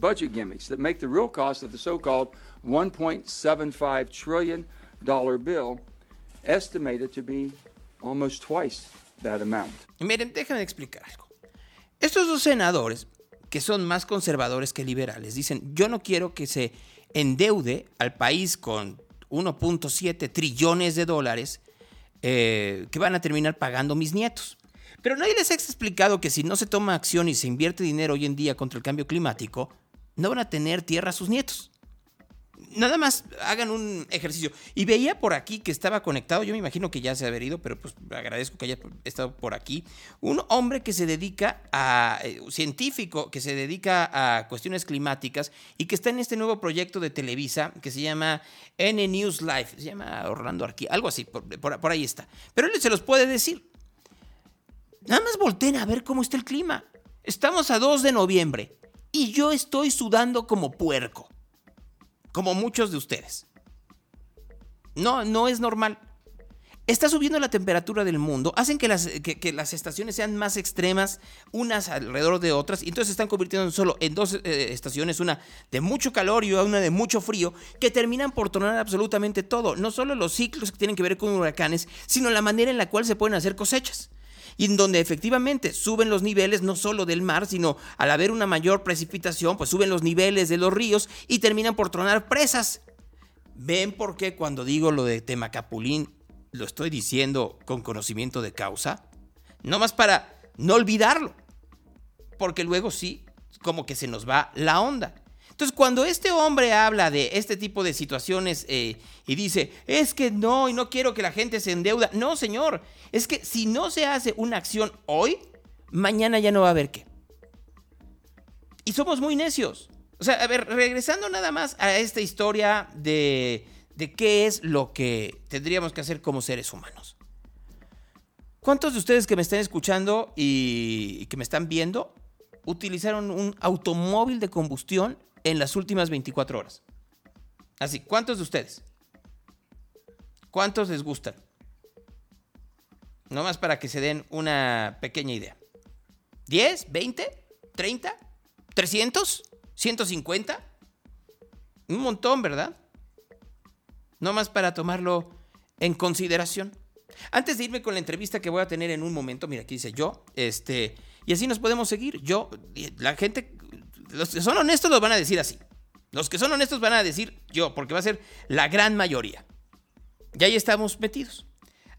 budget gimmicks that make the real cost of the so-called 1.75 trillion dollar bill estimated to be almost twice that amount. Miren, déjenme explicar algo. Estos dos senadores, que son más conservadores que liberales, dicen, yo no quiero que se endeude al país con 1.7 trillones de dólares eh, que van a terminar pagando mis nietos. Pero nadie les ha explicado que si no se toma acción y se invierte dinero hoy en día contra el cambio climático, no van a tener tierra a sus nietos. Nada más hagan un ejercicio. Y veía por aquí que estaba conectado, yo me imagino que ya se ha haber ido, pero pues agradezco que haya estado por aquí. Un hombre que se dedica a, eh, científico, que se dedica a cuestiones climáticas y que está en este nuevo proyecto de Televisa que se llama N News Live, se llama Orlando Arqui, algo así, por, por- por ahí está. Pero él se los puede decir. Nada más volteen a ver cómo está el clima. Estamos a 2 de noviembre y yo estoy sudando como puerco como muchos de ustedes. No, no es normal. Está subiendo la temperatura del mundo, hacen que las, que, las estaciones sean más extremas unas alrededor de otras, y entonces se están convirtiendo en solo en dos eh, estaciones, una de mucho calor y una de mucho frío, que terminan por tornar absolutamente todo, no solo los ciclos que tienen que ver con huracanes, sino la manera en la cual se pueden hacer cosechas. Y en donde efectivamente suben los niveles no solo del mar, sino al haber una mayor precipitación, pues suben los niveles de los ríos y terminan por tronar presas. ¿Ven por qué cuando digo lo de Temacapulín lo estoy diciendo con conocimiento de causa? No más para no olvidarlo. Porque luego sí, como que se nos va la onda. Entonces, cuando este hombre habla de este tipo de situaciones eh, y dice, es que no, y no quiero que la gente se endeuda. No, señor, es que si no se hace una acción hoy, mañana ya no va a haber qué. Y somos muy necios. O sea, a ver, regresando nada más a esta historia de, de qué es lo que tendríamos que hacer como seres humanos. ¿Cuántos de ustedes que me están escuchando y, y que me están viendo utilizaron un automóvil de combustión en las últimas 24 horas? Así, ¿cuántos de ustedes? ¿Cuántos les gustan? Nomás para que se den una pequeña idea. ¿10? ¿20? ¿30? ¿300? ¿150? Un montón, ¿verdad? Nomás para tomarlo en consideración. Antes de irme con la entrevista que voy a tener en un momento, mira, aquí dice yo, este, y así nos podemos seguir. Yo, la gente, los que son honestos los van a decir así. Los que son honestos van a decir yo, porque va a ser la gran mayoría. Y ahí estamos metidos.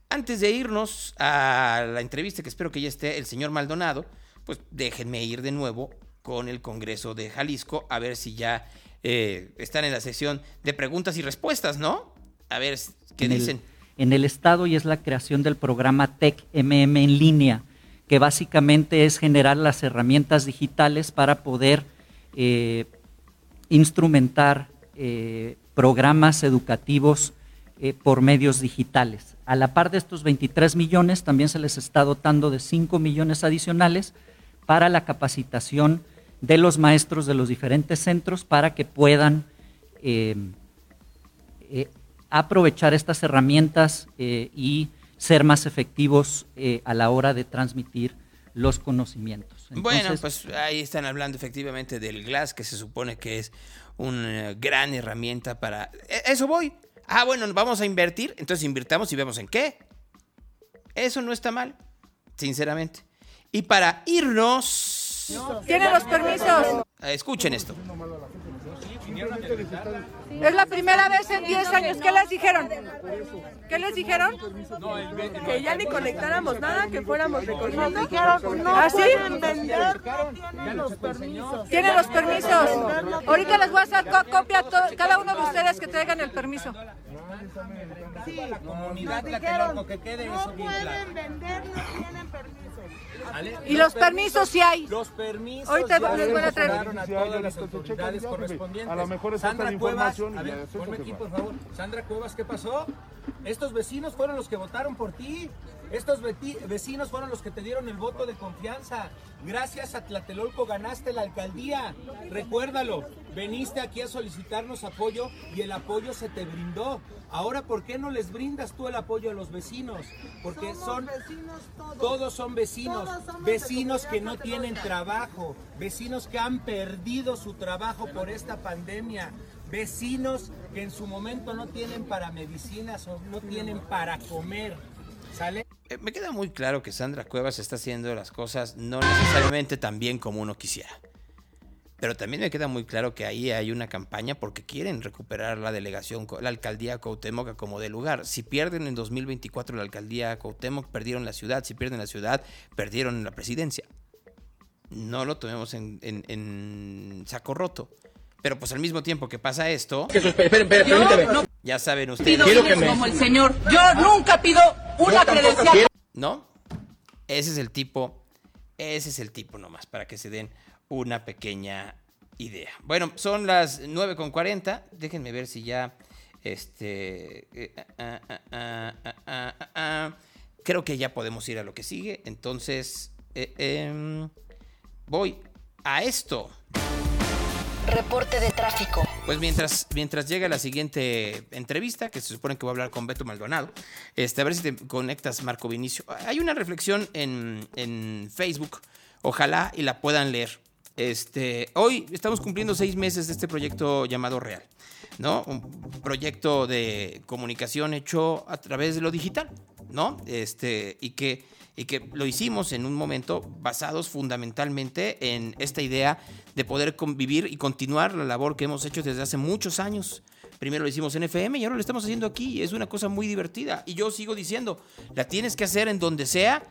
Antes de irnos a la entrevista, que espero que ya esté el señor Maldonado, pues déjenme ir de nuevo con el Congreso de Jalisco a ver si ya eh, están en la sesión de preguntas y respuestas, ¿no? A ver qué en el- dicen. en el Estado y es la creación del programa TEC MM en línea, que básicamente es generar las herramientas digitales para poder eh, instrumentar eh, programas educativos eh, por medios digitales. A la par de estos 23 millones, también se les está dotando de 5 millones adicionales para la capacitación de los maestros de los diferentes centros para que puedan aprovechar estas herramientas y ser más efectivos a la hora de transmitir los conocimientos. Bueno, pues ahí están hablando efectivamente del Glass, que se supone que es una gran herramienta para... e- Eso voy. Ah, bueno, vamos a invertir, entonces invirtamos y vemos en qué. Eso no está mal, sinceramente. Y para irnos... Tiene los permisos. eh, Escuchen esto. Es la primera vez en 10 años. ¿Qué les dijeron? ¿Qué les dijeron? Que ya ni conectáramos nada, que fuéramos recogiendo. ¿Ah, sí? pueden vender, tienen los permisos. Ahorita les voy a hacer co- copia a cada uno de ustedes que traigan el permiso. Sí, nos dijeron, no pueden vender, no tienen permisos. Y los permisos sí hay. Los permisos Ahorita ya les voy a se traer. a todas las autoridades correspondientes. A lo mejor Sandra Cuevas, a ya ver, ponme aquí por favor. Sandra Cuevas, ¿qué pasó? Estos vecinos fueron los que votaron por ti. Estos vecinos fueron los que te dieron el voto de confianza. Gracias a Tlatelolco ganaste la alcaldía. Recuérdalo. Veniste aquí a solicitarnos apoyo y el apoyo se te brindó. Ahora, ¿por qué no les brindas tú el apoyo a los vecinos? Porque Somos son vecinos todos. todos son vecinos, Todos vecinos que no tienen trabajo, vecinos que han perdido su trabajo por esta pandemia, vecinos que en su momento no tienen para medicinas o no tienen para comer. Eh, Me queda muy claro que Sandra Cuevas está haciendo las cosas no necesariamente tan bien como uno quisiera. Pero también me queda muy claro que ahí hay una campaña porque quieren recuperar la delegación, la alcaldía Cuauhtémoc como de lugar. Si pierden en 2024 la alcaldía Cuauhtémoc, perdieron la ciudad. Si pierden la ciudad, perdieron la presidencia. No lo tomemos en, en- en saco roto. Pero pues al mismo tiempo que pasa esto, Que esperen, esperen, Yo permíteme. no ya saben ustedes. pido bienes como el señor. Yo nunca pido una credencial. ¿No? Ese es el tipo, ese es el tipo nomás, para que se den una pequeña idea. Bueno, son las 9.40, déjenme ver si ya, este, eh, ah, ah, ah, ah, ah, ah, ah. creo que ya podemos ir a lo que sigue, entonces, eh, em, voy a esto. Reporte de tráfico. Pues mientras, mientras llega la siguiente entrevista, que se supone que voy a hablar con Beto Maldonado, este, a ver si te conectas, Marco Vinicio. Hay una reflexión en, en Facebook, ojalá y la puedan leer. Este, hoy estamos cumpliendo seis meses de este proyecto llamado Real, ¿no? Un proyecto de comunicación hecho a través de lo digital, ¿no? Este, y que, y que lo hicimos en un momento basados fundamentalmente en esta idea de poder convivir y continuar la labor que hemos hecho desde hace muchos años. Primero lo hicimos en FM y ahora lo estamos haciendo aquí. Es una cosa muy divertida. Y yo sigo diciendo, la tienes que hacer en donde sea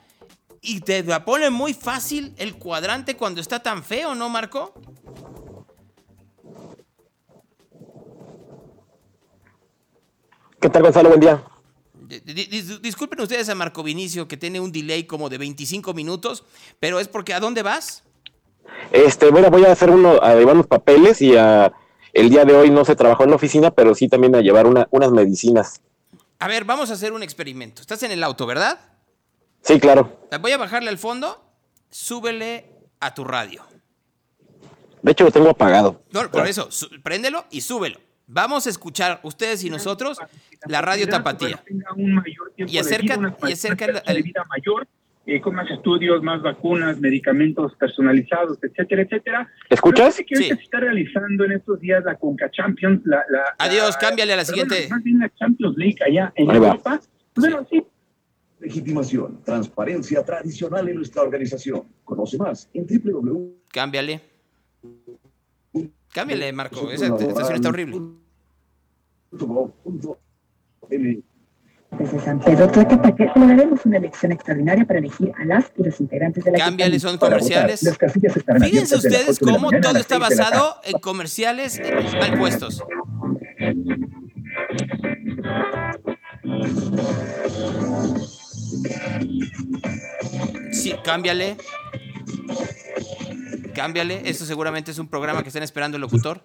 y te la pone muy fácil el cuadrante cuando está tan feo, ¿no, Marco? ¿Qué tal, Gonzalo? Buen día. Di- di- dis- Disculpen ustedes a Marco Vinicio que tiene un delay como de 25 minutos, pero es porque ¿a dónde vas? Este, bueno, voy a hacer uno, a llevar unos papeles y a, el día de hoy no se trabajó en la oficina, pero sí también a llevar una, unas medicinas. A ver, vamos a hacer un experimento. Estás en el auto, ¿verdad? Sí, claro. Voy a bajarle al fondo, súbele a tu radio. De hecho, lo tengo apagado. No, por eso, préndelo y súbelo. Vamos a escuchar ustedes y nosotros la radio tapatía. Y acerca, y acerca de vida mayor, eh, con más estudios, más vacunas, medicamentos personalizados, etcétera, etcétera. ¿Escuchas? Que se está realizando en estos días la Conca Champions, la, la- Adiós, la- cámbiale a la siguiente. Más bien la Champions League allá en Ahí. Europa. Bueno, sí, Legitimación, transparencia tradicional en nuestra organización. Conoce más en www. Cámbiale. Cámbiale, Marco. Esa estación está horrible. Desde San Pedro Tlaquepaque celebraremos una elección extraordinaria para elegir a las y los integrantes de la Cámbiale, son comerciales. Fíjense ustedes 8 de la cómo todo está 6 de la tarde. basado en comerciales mal puestos. Sí, cámbiale. Cámbiale. Esto seguramente es un programa que están esperando el locutor.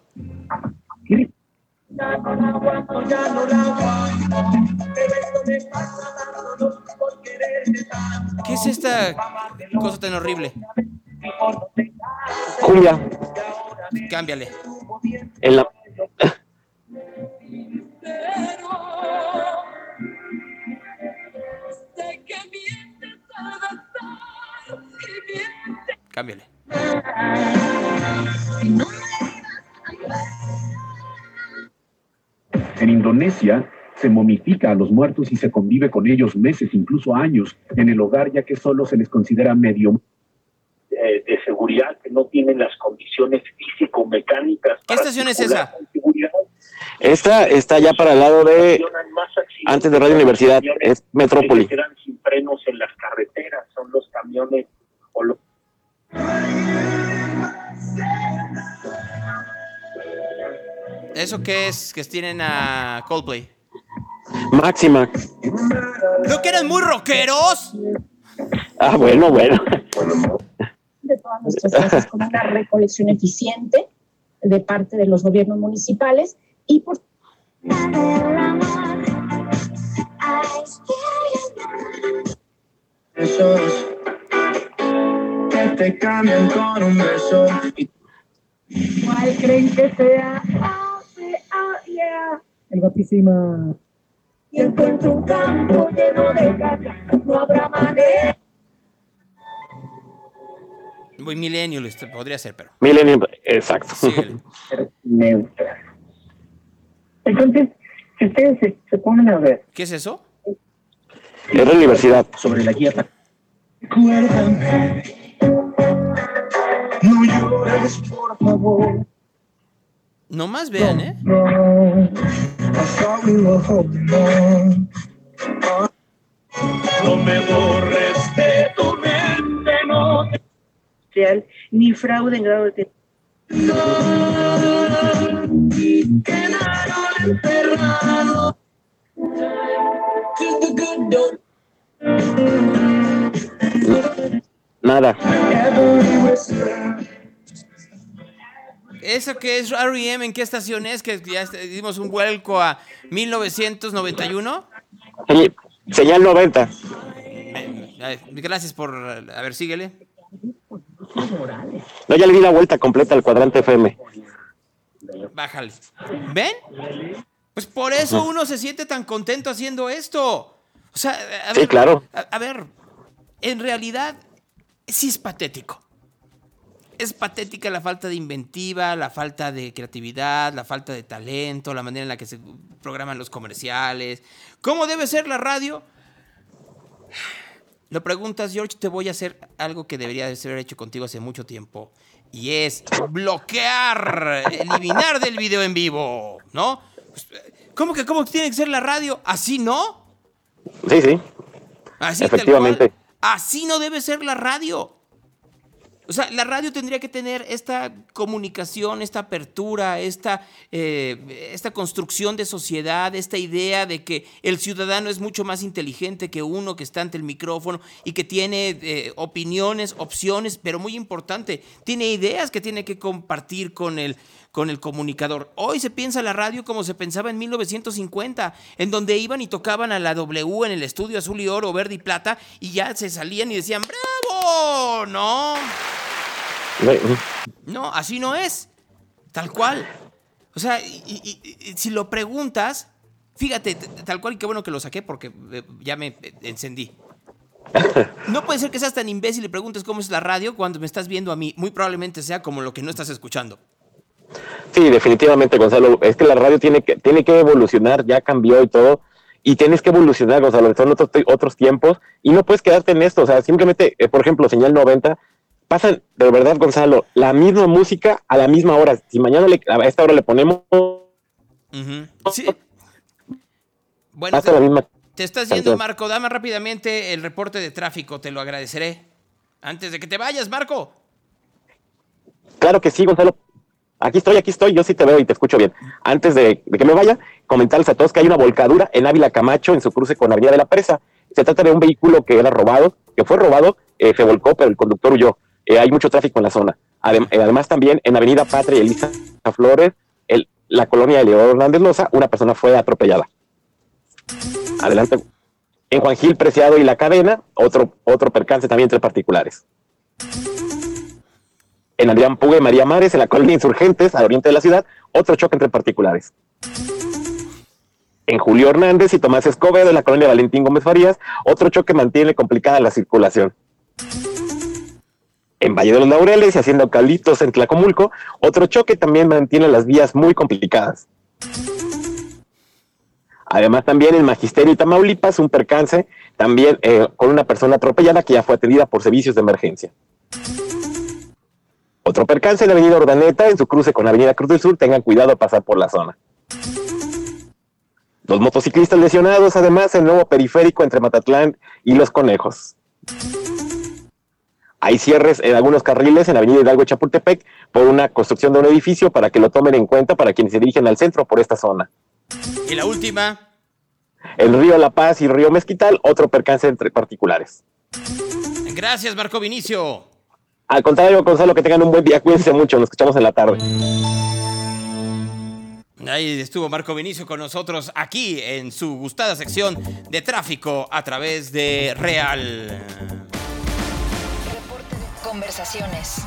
¿Qué es esta cosa tan horrible? Cumbia. Cámbiale. En la... Cámbiale. En Indonesia se momifica a los muertos y se convive con ellos meses, incluso años, en el hogar, ya que solo se les considera medio eh, de seguridad que no tienen las condiciones físico-mecánicas. ¿Qué estación es esa? Esta está ya para el lado de antes de Radio Universidad, es Metrópoli. Que quedan sin frenos en las carreteras, son los camiones o los... ¿Eso qué es? Que tienen a Coldplay. Máxima. ¿No que eran muy rockeros? Ah, bueno, bueno. de todas nuestras casas con una recolección eficiente de parte de los gobiernos municipales y por Besos que te cambian con un beso. ¿Cuál creen que sea? Ah, ah, yeah. El guapísima. Y encuentro un campo lleno de caca, no habrá manera. Muy millennial este, podría ser, pero. Millennium, exacto. neutra. Entonces, si ustedes se, se ponen a ver ¿Qué es eso? Es la universidad. sobre la guía Recuérdame. No llores, por favor. No más vean, ¿eh? No. No me borres de tu mente, no te ni fraude en grado de quedaron dog. Nada. ¿Eso qué es REM? ¿En qué estación es? Que ya dimos un vuelco a 1991. Señ- Señal 90. Ay, Gracias por. A ver, síguele. No, ya le di la vuelta completa al cuadrante FM. Bájale. ¿Ven? Pues por eso uno se siente tan contento haciendo esto. O sea, a Sí, ver, claro. A, a ver, en realidad sí es patético. Es patética la falta de inventiva, la falta de creatividad, la falta de talento, la manera en la que se programan los comerciales. ¿Cómo debe ser la radio? Lo preguntas, George, te voy a hacer algo que debería de ser hecho contigo hace mucho tiempo. Y es bloquear, eliminar del video en vivo, ¿no? Pues, ¿Cómo que cómo tiene que ser la radio? ¿Así no? Sí, sí. Así tal Efectivamente. cual. Así no debe ser la radio. O sea, la radio tendría que tener esta comunicación, esta apertura, esta, eh, esta construcción de sociedad, esta idea de que el ciudadano es mucho más inteligente que uno que está ante el micrófono y que tiene eh, opiniones, opciones, pero muy importante, tiene ideas que tiene que compartir con el, con el comunicador. Hoy se piensa la radio como se pensaba en 1950, en donde iban y tocaban a la W en el estudio azul y oro, verde y plata, y ya se salían y decían, ¡bravo! No. No, así no es. Tal cual. O sea, y- y- y- y si lo preguntas, fíjate, tal cual y qué bueno que lo saqué porque eh, ya me eh, encendí. No puede ser que seas tan imbécil y preguntes cómo es la radio cuando me estás viendo a mí. Muy probablemente sea como lo que no estás escuchando. Sí, definitivamente, Gonzalo. Es que la radio tiene que, tiene que evolucionar, ya cambió y todo. Y tienes que evolucionar, Gonzalo. Son otros, otros tiempos. Y no puedes quedarte en esto. O sea, simplemente, eh, por ejemplo, señal 90, pasan, de verdad, Gonzalo, la misma música a la misma hora. Si mañana le- a esta hora le ponemos. Sí. Bueno, pasa la misma. te estás yendo. Marco. Dame rápidamente el reporte de tráfico. Te lo agradeceré. Antes de que te vayas, Marco. Claro que sí, Gonzalo. Aquí estoy, aquí estoy, yo sí te veo y te escucho bien. Antes de, de que me vaya, comentarles a todos que hay una volcadura en Ávila Camacho en su cruce con Avenida de la Presa. Se trata de un vehículo que era robado, que fue robado, eh, se volcó, pero el conductor huyó. Eh, hay mucho tráfico en la zona. Eh, además, también en Avenida Patria y Elisa Flores, la colonia de León Hernández Loza, una persona fue atropellada. Adelante. En Juan Gil Preciado y La Cadena, otro, otro percance también entre particulares. En Adrián Puga y María Mares, en la colonia Insurgentes, al oriente de la ciudad, otro choque entre particulares. En Julio Hernández y Tomás Escobedo, en la colonia Valentín Gómez Farías, otro choque mantiene complicada la circulación. En Valle de los Laureles y haciendo Calitos en Tlacomulco, otro choque también mantiene las vías muy complicadas. Además, también en Magisterio y Tamaulipas, un percance también eh, con una persona atropellada que ya fue atendida por servicios de emergencia. Otro percance en la Avenida Ordaneta, en su cruce con Avenida Cruz del Sur, tengan cuidado al pasar por la zona. Dos motociclistas lesionados, además, en el nuevo periférico entre Matatlán y Los Conejos. Hay cierres en algunos carriles en la Avenida Hidalgo Chapultepec por una construcción de un edificio para que lo tomen en cuenta para quienes se dirigen al centro por esta zona. Y la última. El río La Paz y el río Mezquital, otro percance entre particulares. Gracias, Marco Vinicio. Al contrario, Gonzalo, que tengan un buen día. Cuídense mucho. Nos escuchamos en la tarde. Ahí estuvo Marco Vinicio con nosotros aquí en su gustada sección de tráfico a través de Real. Conversaciones.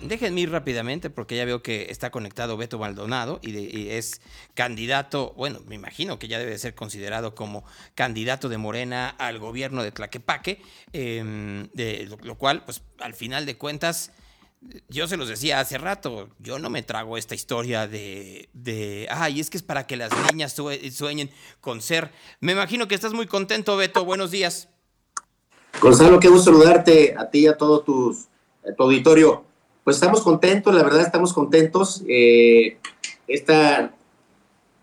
Déjenme ir rápidamente porque ya veo que está conectado Beto Maldonado y, es candidato, bueno, me imagino que ya debe ser considerado como candidato de Morena al gobierno de Tlaquepaque, em, de lo, cual, pues al final de cuentas, yo se los decía hace rato, yo no me trago esta historia de, de ay, es que es para que las niñas sue- sueñen con ser. Me imagino que estás muy contento, Beto, buenos días. Gonzalo, qué gusto saludarte a ti y a todo tus, tu auditorio. Pues estamos contentos, la verdad estamos contentos. Eh, esta,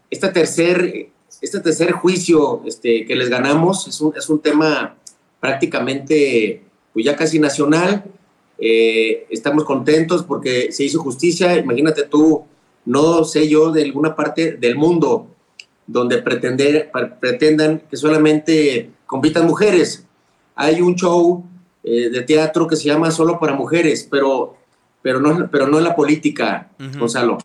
esta tercer, este tercer juicio este, que les ganamos es un, es un tema prácticamente pues ya casi nacional. Eh, estamos contentos porque se hizo justicia. Imagínate tú, no sé yo, de alguna parte del mundo donde pretender, pretendan que solamente compitan mujeres. Hay un show eh, de teatro que se llama Solo para Mujeres, pero, pero, no, pero no en la política. Gonzalo.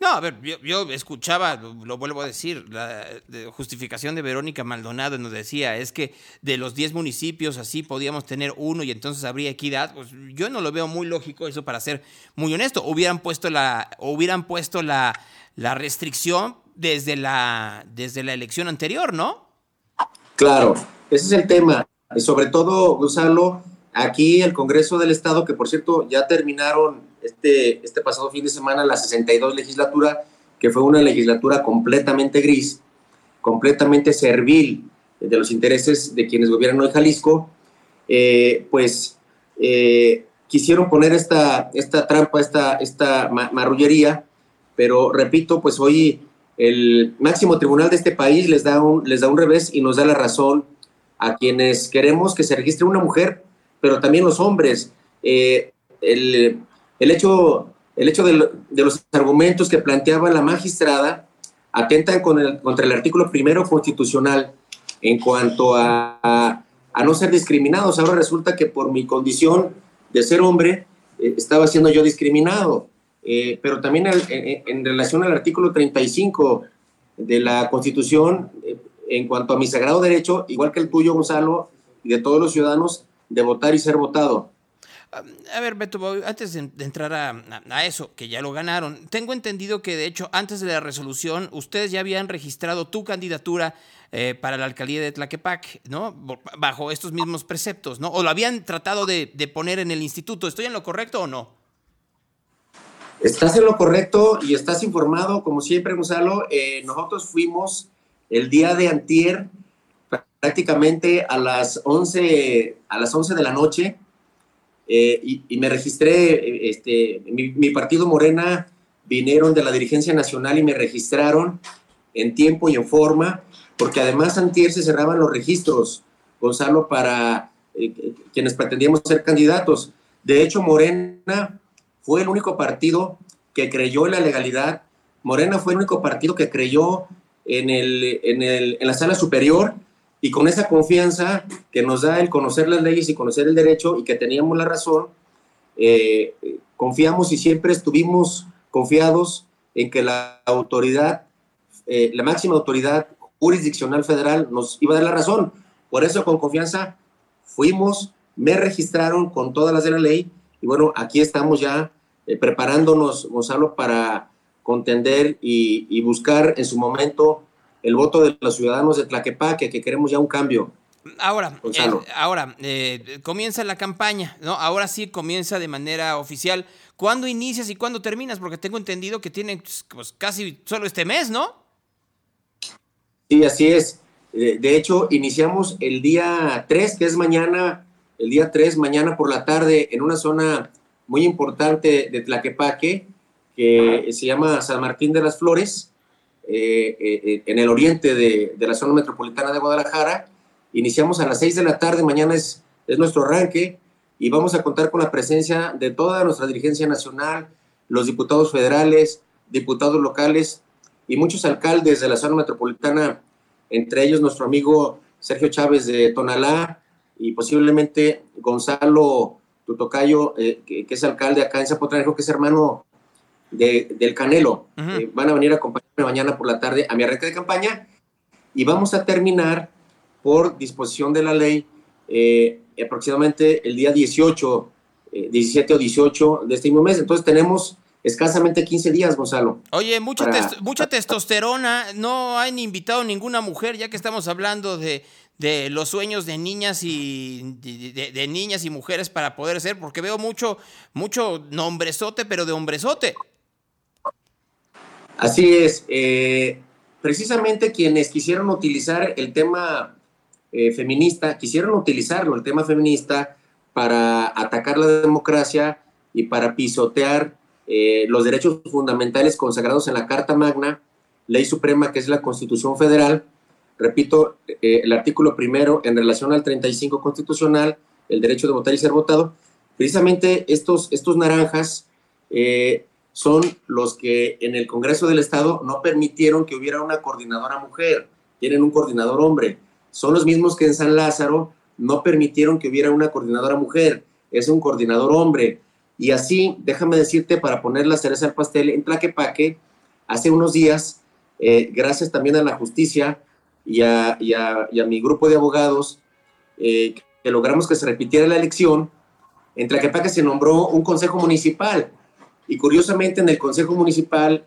No, a ver, yo, yo escuchaba, lo, lo vuelvo a decir, la de- justificación de Verónica Maldonado nos decía, es que de los 10 municipios así podíamos tener uno y entonces habría equidad. Pues yo no lo veo muy lógico eso para ser muy honesto. Hubieran puesto la, hubieran puesto la, la restricción desde la, desde la elección anterior, ¿no? Claro, ese es el tema. Y sobre todo, Gonzalo, aquí el Congreso del Estado, que por cierto ya terminaron este, este pasado fin de semana la 62 legislatura, que fue una legislatura completamente gris, completamente servil de los intereses de quienes gobiernan hoy Jalisco, eh, pues eh, quisieron poner esta, esta trampa, esta, esta ma- marrullería, pero repito, pues hoy el máximo tribunal de este país les da un, les da un revés y nos da la razón a quienes queremos que se registre una mujer, pero también los hombres. Eh, el, el hecho, el hecho de, lo- de los argumentos que planteaba la magistrada atentan con el- contra el artículo primero constitucional en cuanto a, a- a no ser discriminados. Ahora resulta que por mi condición de ser hombre eh, estaba siendo yo discriminado. Eh, pero también el- en, en relación al artículo 35 de la Constitución, eh, en cuanto a mi sagrado derecho, igual que el tuyo, Gonzalo, y de todos los ciudadanos, de votar y ser votado. A ver, Beto, antes de, entrar a, eso, que ya lo ganaron, tengo entendido que de hecho antes de la resolución ustedes ya habían registrado tu candidatura eh, para la alcaldía de Tlaquepaque, ¿no? Bajo estos mismos preceptos, ¿no? O lo habían tratado de, de poner en el instituto. ¿Estoy en lo correcto o no? Estás en lo correcto y estás informado, como siempre, Gonzalo. Eh, nosotros fuimos el día de antier, prácticamente a las 11, a las 11 de la noche, eh, y, me registré, este, mi, mi partido Morena vinieron de la dirigencia nacional y me registraron en tiempo y en forma, porque además antier se cerraban los registros, Gonzalo, para eh, quienes pretendíamos ser candidatos. De hecho, Morena fue el único partido que creyó en la legalidad. Morena fue el único partido que creyó en, el, en, el, en la sala superior y con esa confianza que nos da el conocer las leyes y conocer el derecho y que teníamos la razón, eh, confiamos y siempre estuvimos confiados en que la autoridad, eh, la máxima autoridad jurisdiccional federal nos iba a dar la razón. Por eso, con confianza, fuimos, me registraron con todas las de la ley y bueno, aquí estamos ya eh, preparándonos, Gonzalo, para contender y, y, buscar en su momento el voto de los ciudadanos de Tlaquepaque, que queremos ya un cambio. Ahora, eh, ahora eh, comienza la campaña, ¿no? Ahora sí comienza de manera oficial. ¿Cuándo inicias y cuándo terminas? Porque tengo entendido que tienen pues, casi solo este mes, ¿no? Sí, así es. De hecho, iniciamos el día 3, que es mañana, el día 3, mañana por la tarde, en una zona muy importante de Tlaquepaque, que se llama San Martín de las Flores, eh, eh, en el oriente de, de, la zona metropolitana de Guadalajara. Iniciamos a las 6 de la tarde, mañana es, es nuestro arranque y vamos a contar con la presencia de toda nuestra dirigencia nacional, los diputados federales, diputados locales y muchos alcaldes de la zona metropolitana entre ellos nuestro amigo Sergio Chávez de Tonalá y posiblemente Gonzalo Tutocayo, eh, que, es alcalde acá en Zapotlán, que es hermano de, del Canelo. Eh, van a venir a acompañarme mañana por la tarde a mi arranque de campaña y vamos a terminar por disposición de la ley eh, aproximadamente el día 18, 17 o 18 de este mismo mes. Entonces tenemos escasamente 15 días, Gonzalo. Oye, mucha, mucha testosterona, no han invitado ninguna mujer, ya que estamos hablando de, de los sueños de niñas y de, niñas y mujeres para poder ser, porque veo mucho, mucho nombrezote, pero de hombrezote. Así es. Eh, precisamente quienes quisieron utilizar el tema eh, feminista, quisieron utilizarlo, el tema feminista, para atacar la democracia y para pisotear eh, los derechos fundamentales consagrados en la Carta Magna, Ley Suprema, que es la Constitución Federal. Repito, eh, el artículo primero en relación al 35 constitucional, el derecho de votar y ser votado. Precisamente estos, estos naranjas eh, son los que en el Congreso del Estado no permitieron que hubiera una coordinadora mujer, tienen un coordinador hombre. Son los mismos que en San Lázaro no permitieron que hubiera una coordinadora mujer, es un coordinador hombre. Y así, déjame decirte, para poner la cereza al pastel, en Tlaquepaque, hace unos días, eh, gracias también a la justicia y a, mi grupo de abogados, eh, que logramos que se repitiera la elección, en Tlaquepaque se nombró un consejo municipal. Y curiosamente en el consejo municipal,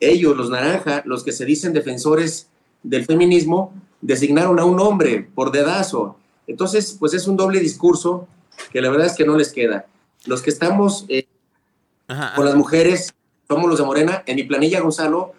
ellos, los naranja, los que se dicen defensores del feminismo, designaron a un hombre por dedazo. Entonces, pues es un doble discurso que la verdad es que no les queda. Los que estamos eh, con las mujeres somos los de Morena. En mi planilla, Gonzalo,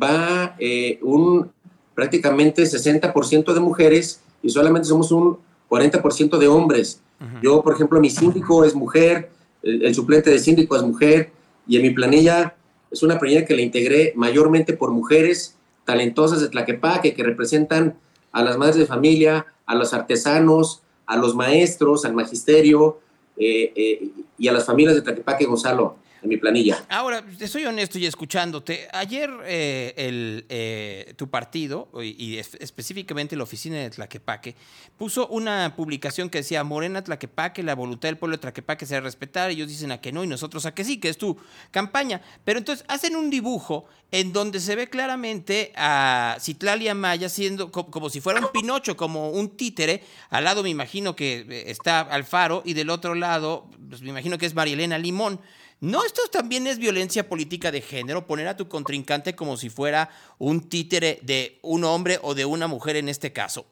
va eh, un prácticamente 60% de mujeres y solamente somos un 40% de hombres. Yo, por ejemplo, mi síndico es mujer, el, suplente de síndico es mujer y en mi planilla es una planilla que le integré mayormente por mujeres talentosas de Tlaquepaque que representan a las madres de familia, a los artesanos, a los maestros, al magisterio, eh, eh, y a las familias de Tlaquepaque Gonzalo en mi planilla. Ahora, te soy honesto y escuchándote. Ayer eh, el, tu partido, y, específicamente la oficina de Tlaquepaque, puso una publicación que decía Morena Tlaquepaque, la voluntad del pueblo de Tlaquepaque se respetar. Ellos dicen a que no y nosotros a que sí, que es tu campaña. Pero entonces hacen un dibujo en donde se ve claramente a Citlalia Maya siendo como, si fuera un Pinocho, como un títere. Al lado me imagino que eh, está Alfaro y del otro lado, pues me imagino que es Marielena Limón. ¿No esto también es violencia política de género? Poner a tu contrincante como si fuera un títere de un hombre o de una mujer en este caso.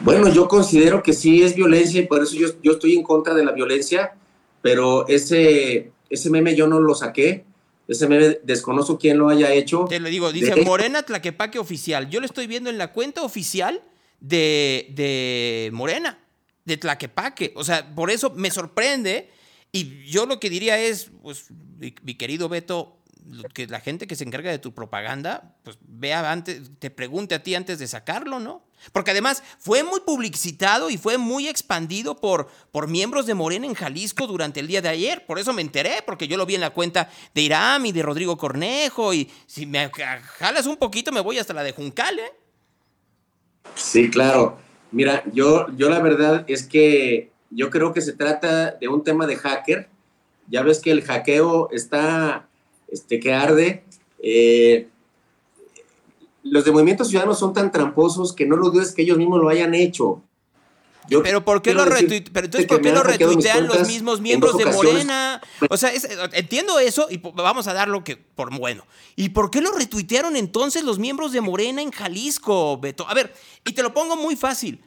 Bueno, yo considero que sí es violencia y por eso yo, yo estoy en contra de la violencia, pero ese, ese meme yo no lo saqué ese meme desconozco quién lo haya hecho. Te lo digo, dice Morena Tlaquepaque oficial. Yo lo estoy viendo en la cuenta oficial de, de Morena, de Tlaquepaque. O sea, por eso me sorprende. Y yo lo que diría es, pues, mi querido Beto, que la gente que se encarga de tu propaganda, pues vea antes, te pregunte a ti antes de sacarlo, ¿no? Porque además fue muy publicitado y fue muy expandido por, por miembros de Morena en Jalisco durante el día de ayer. Por eso me enteré, porque yo lo vi en la cuenta de Iram y de Rodrigo Cornejo. Y si me jalas un poquito, me voy hasta la de Juncal, ¿eh? Sí, claro. Mira, yo, yo la verdad es que yo creo que se trata de un tema de hacker. Ya ves que el hackeo está este, que arde. Eh, los de Movimiento Ciudadano son tan tramposos que no lo dudes que ellos mismos lo hayan hecho. Yo pero ¿por qué lo retuitean? Pero entonces, ¿por qué lo retuitean los mismos miembros de Morena? O sea, es, entiendo eso y vamos a darlo que por bueno. ¿Y por qué lo retuitearon entonces los miembros de Morena en Jalisco, Beto? A ver, y te lo pongo muy fácil.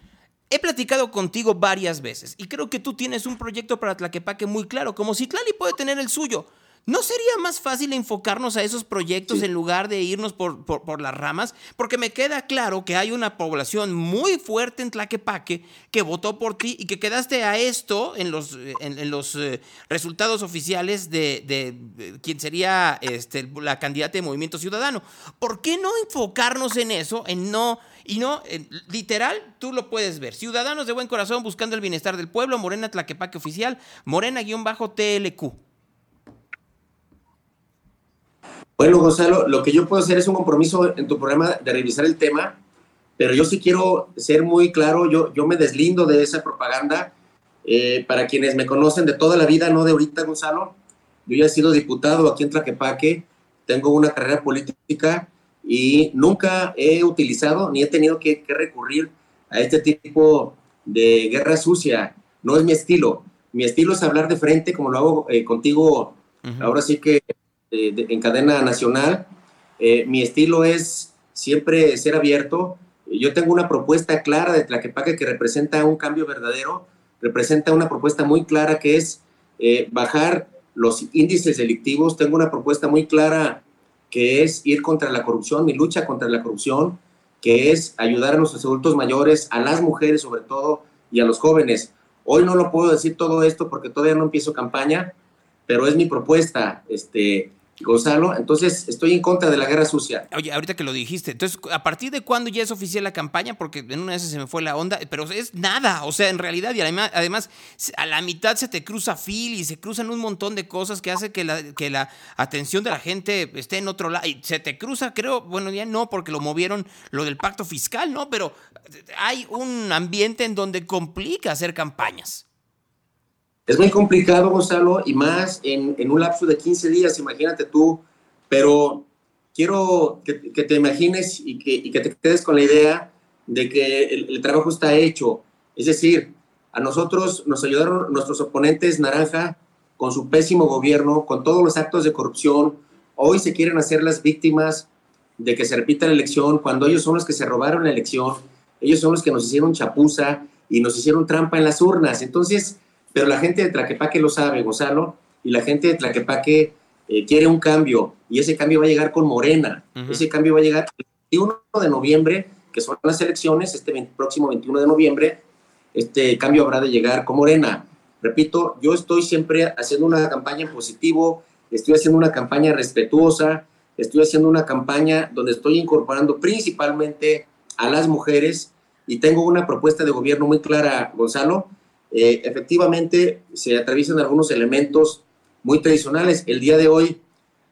He platicado contigo varias veces y creo que tú tienes un proyecto para Tlaquepaque muy claro, como si Tlali puede tener el suyo. ¿No sería más fácil enfocarnos a esos proyectos en lugar de irnos por, por, las ramas? Porque me queda claro que hay una población muy fuerte en Tlaquepaque que votó por ti y que quedaste a esto en los, en, los eh, resultados oficiales de, de, quien sería este, la candidata de Movimiento Ciudadano. ¿Por qué no enfocarnos en eso, en no... Y no, literal, tú lo puedes ver. Ciudadanos de buen corazón buscando el bienestar del pueblo, Morena Tlaquepaque Oficial, Morena-TLQ. Bueno, Gonzalo, lo que yo puedo hacer es un compromiso en tu programa de revisar el tema, pero yo sí quiero ser muy claro, yo, yo me deslindo de esa propaganda. Eh, para quienes me conocen de toda la vida, no de ahorita, Gonzalo, yo ya he sido diputado aquí en Tlaquepaque, tengo una carrera política y nunca he utilizado ni he tenido que, recurrir a este tipo de guerra sucia. No es mi estilo. Mi estilo es hablar de frente, como lo hago eh, contigo, ahora sí que en cadena nacional. Eh, mi estilo es siempre ser abierto. Yo tengo una propuesta clara de Tlaquepaque que representa un cambio verdadero, representa una propuesta muy clara que es eh, bajar los índices delictivos. Tengo una propuesta muy clara que es ir contra la corrupción, mi lucha contra la corrupción, que es ayudar a nuestros adultos mayores, a las mujeres sobre todo y a los jóvenes. Hoy no lo puedo decir todo esto porque todavía no empiezo campaña, pero es mi propuesta. Este, Gonzalo, entonces estoy en contra de la guerra sucia. Oye, ahorita que lo dijiste, entonces, ¿a partir de cuándo ya es oficial la campaña? Porque en una vez se me fue la onda, pero es nada, o sea, en realidad, y además, además a la mitad se te cruza Phil y se cruzan un montón de cosas que hace que la, que la atención de la gente esté en otro lado. Y se te cruza, creo, bueno, ya no, porque lo movieron lo del pacto fiscal, ¿no? Pero hay un ambiente en donde complica hacer campañas. Es muy complicado, Gonzalo, y más en, un lapso de 15 días, imagínate tú, pero quiero que, te imagines y que, te quedes con la idea de que el, trabajo está hecho. Es decir, a nosotros nos ayudaron nuestros oponentes naranja con su pésimo gobierno, con todos los actos de corrupción. Hoy se quieren hacer las víctimas de que se repita la elección, cuando ellos son los que se robaron la elección, ellos son los que nos hicieron chapuza y nos hicieron trampa en las urnas. Entonces, pero la gente de Tlaquepaque lo sabe, Gonzalo, y la gente de Tlaquepaque eh, quiere un cambio, y ese cambio va a llegar con Morena. Ese cambio va a llegar el 21 de noviembre, que son las elecciones, este próximo 21 de noviembre, este cambio habrá de llegar con Morena. Repito, yo estoy siempre haciendo una campaña en positivo, estoy haciendo una campaña respetuosa, estoy haciendo una campaña donde estoy incorporando principalmente a las mujeres y tengo una propuesta de gobierno muy clara, Gonzalo, eh, efectivamente se atraviesan algunos elementos muy tradicionales. El día de hoy,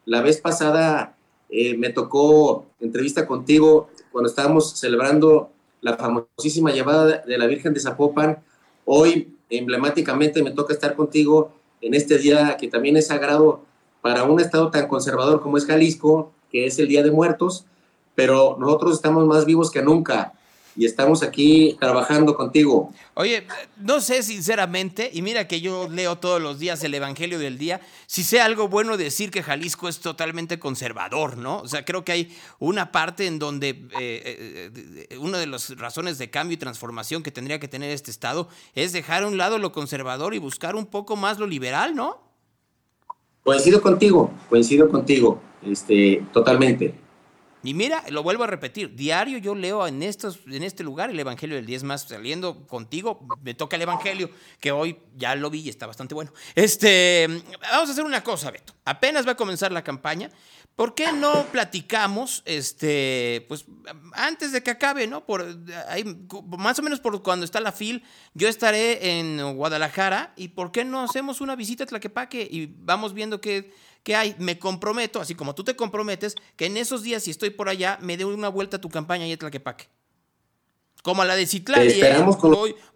la vez pasada, eh, me tocó entrevista contigo cuando estábamos celebrando la famosísima llevada de la Virgen de Zapopan. Hoy, emblemáticamente, me toca estar contigo en este día que también es sagrado para un estado tan conservador como es Jalisco, que es el Día de Muertos, pero nosotros estamos más vivos que nunca y estamos aquí trabajando contigo. Oye, no sé sinceramente, y mira que yo leo todos los días el Evangelio del Día, si sea algo bueno decir que Jalisco es totalmente conservador, ¿no? O sea, creo que hay una parte en donde eh, eh, eh, una de las razones de cambio y transformación que tendría que tener este Estado es dejar a un lado lo conservador y buscar un poco más lo liberal, ¿no? Coincido contigo, coincido contigo, este, totalmente. Y mira, lo vuelvo a repetir, diario yo leo en, estos, en este lugar el Evangelio del 10 más, saliendo contigo, me toca el Evangelio, que hoy ya lo vi y está bastante bueno. Este, vamos a hacer una cosa, Beto. Apenas va a comenzar la campaña. ¿Por qué no platicamos, este, pues, antes de que acabe, ¿no? Por más o menos por cuando está la FIL, yo estaré en Guadalajara y ¿por qué no hacemos una visita a Tlaquepaque y vamos viendo qué que hay, me comprometo, así como tú te comprometes, que en esos días, si estoy por allá, me dé una vuelta a tu campaña y a Tlaquepaque. Como a la de Citlali. ¿eh?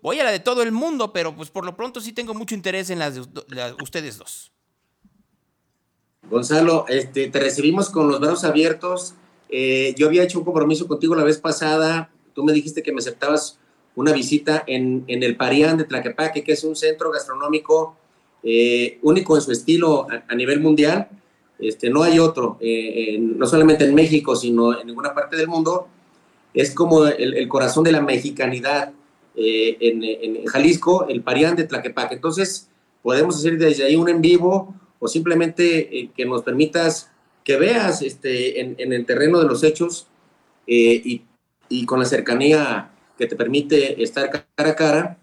Voy, a la de todo el mundo, pero pues por lo pronto sí tengo mucho interés en las de ustedes dos. Gonzalo, este, te recibimos con los brazos abiertos eh, yo había hecho un compromiso contigo la vez pasada, tú me dijiste que me aceptabas una visita en, en el Parián de Tlaquepaque, que es un centro gastronómico eh, único en su estilo a, a nivel mundial. Este, no hay otro, eh, en- no solamente en México, sino en ninguna parte del mundo. Es como el, el corazón de la mexicanidad eh, en, en Jalisco, el Parián de Tlaquepaque. Entonces, podemos hacer desde ahí un en vivo o simplemente eh, que nos permitas que veas este, en, en el terreno de los hechos eh, y, y con la cercanía que te permite estar cara a cara,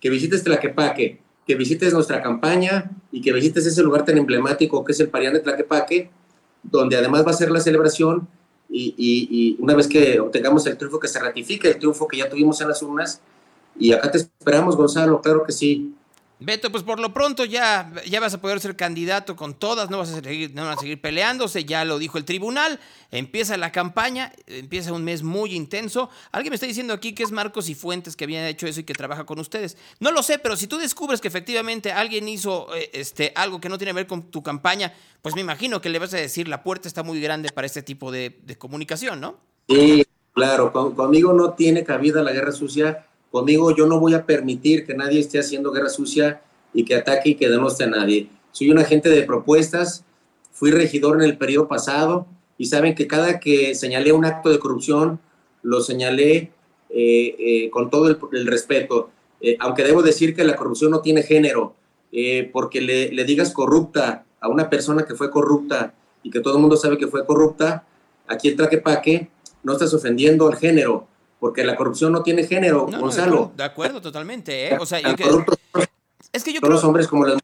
que visites Tlaquepaque, visites nuestra campaña y que visites ese lugar tan emblemático que es el Parián de Tlaquepaque, donde además va a ser la celebración y una vez que obtengamos el triunfo, que se ratifique el triunfo que ya tuvimos en las urnas. Y acá te esperamos, Gonzalo, claro que sí. Beto, pues por lo pronto ya, ya vas a poder ser candidato con todas, no vas a seguir, no a seguir peleándose, ya lo dijo el tribunal, empieza la campaña, empieza un mes muy intenso. Alguien me está diciendo aquí que es Marcos y Fuentes que habían hecho eso y que trabaja con ustedes. No lo sé, pero si tú descubres que efectivamente alguien hizo eh, este, algo que no tiene que ver con tu campaña, pues me imagino que le vas a decir, la puerta está muy grande para este tipo de, comunicación, ¿no? Sí, claro, con- conmigo no tiene cabida la guerra sucia. Conmigo yo no voy a permitir que nadie esté haciendo guerra sucia y que ataque y que denoste a nadie. Soy un agente de propuestas, fui regidor en el periodo pasado y saben que cada que señalé un acto de corrupción, lo señalé eh, eh, con todo el, el respeto. Eh, aunque debo decir que la corrupción no tiene género, porque le, digas corrupta a una persona que fue corrupta y que todo el mundo sabe que fue corrupta, aquí en Tlaquepaque no estás ofendiendo al género, porque la corrupción no tiene género, No, no, de Gonzalo. acuerdo, de acuerdo, totalmente, ¿eh? O sea, yo que- es que yo creo... los hombres como las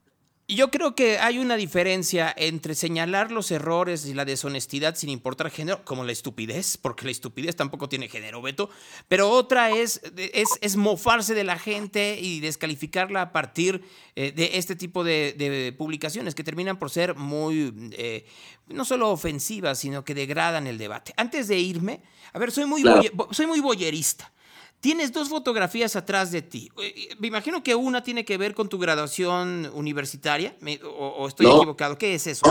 Yo creo que hay una diferencia entre señalar los errores y la deshonestidad sin importar género, como la estupidez, porque la estupidez tampoco tiene género, Beto, pero otra es, es, es mofarse de la gente y descalificarla a partir eh, de este tipo de, de publicaciones que terminan por ser muy, eh, no solo ofensivas, sino que degradan el debate. Antes de irme, a ver, soy muy, Claro. boye- bo- soy muy boyerista. Tienes dos fotografías atrás de ti. Eh, Me imagino que una tiene que ver con tu graduación universitaria, o, o estoy No. equivocado. ¿Qué es eso?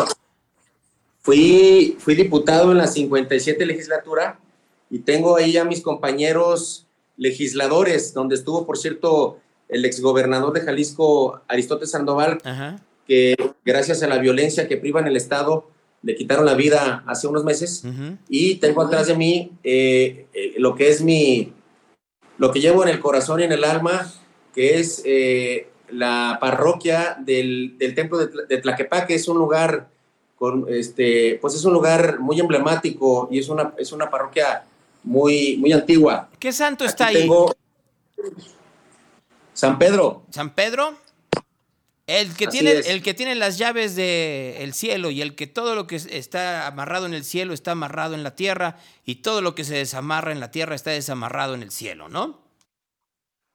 Fui, fui diputado en la 57 legislatura y tengo ahí a mis compañeros legisladores, donde estuvo, por cierto, el exgobernador de Jalisco, Aristóteles Sandoval, que gracias a la violencia que priva en el Estado, le quitaron la vida hace unos meses. Y tengo atrás de mí eh, eh, lo que es mi, lo que llevo en el corazón y en el alma, que es eh, la parroquia del, del templo de, Tla- de Tlaquepaque, es un lugar con este, pues es un lugar muy emblemático y es una, es una parroquia muy, muy antigua. ¿Qué santo está ahí? San Pedro. ¿San Pedro? El que, Así tiene, es. el que tiene las llaves del cielo y el que todo lo que está amarrado en el cielo está amarrado en la tierra y todo lo que se desamarra en la tierra está desamarrado en el cielo, ¿no?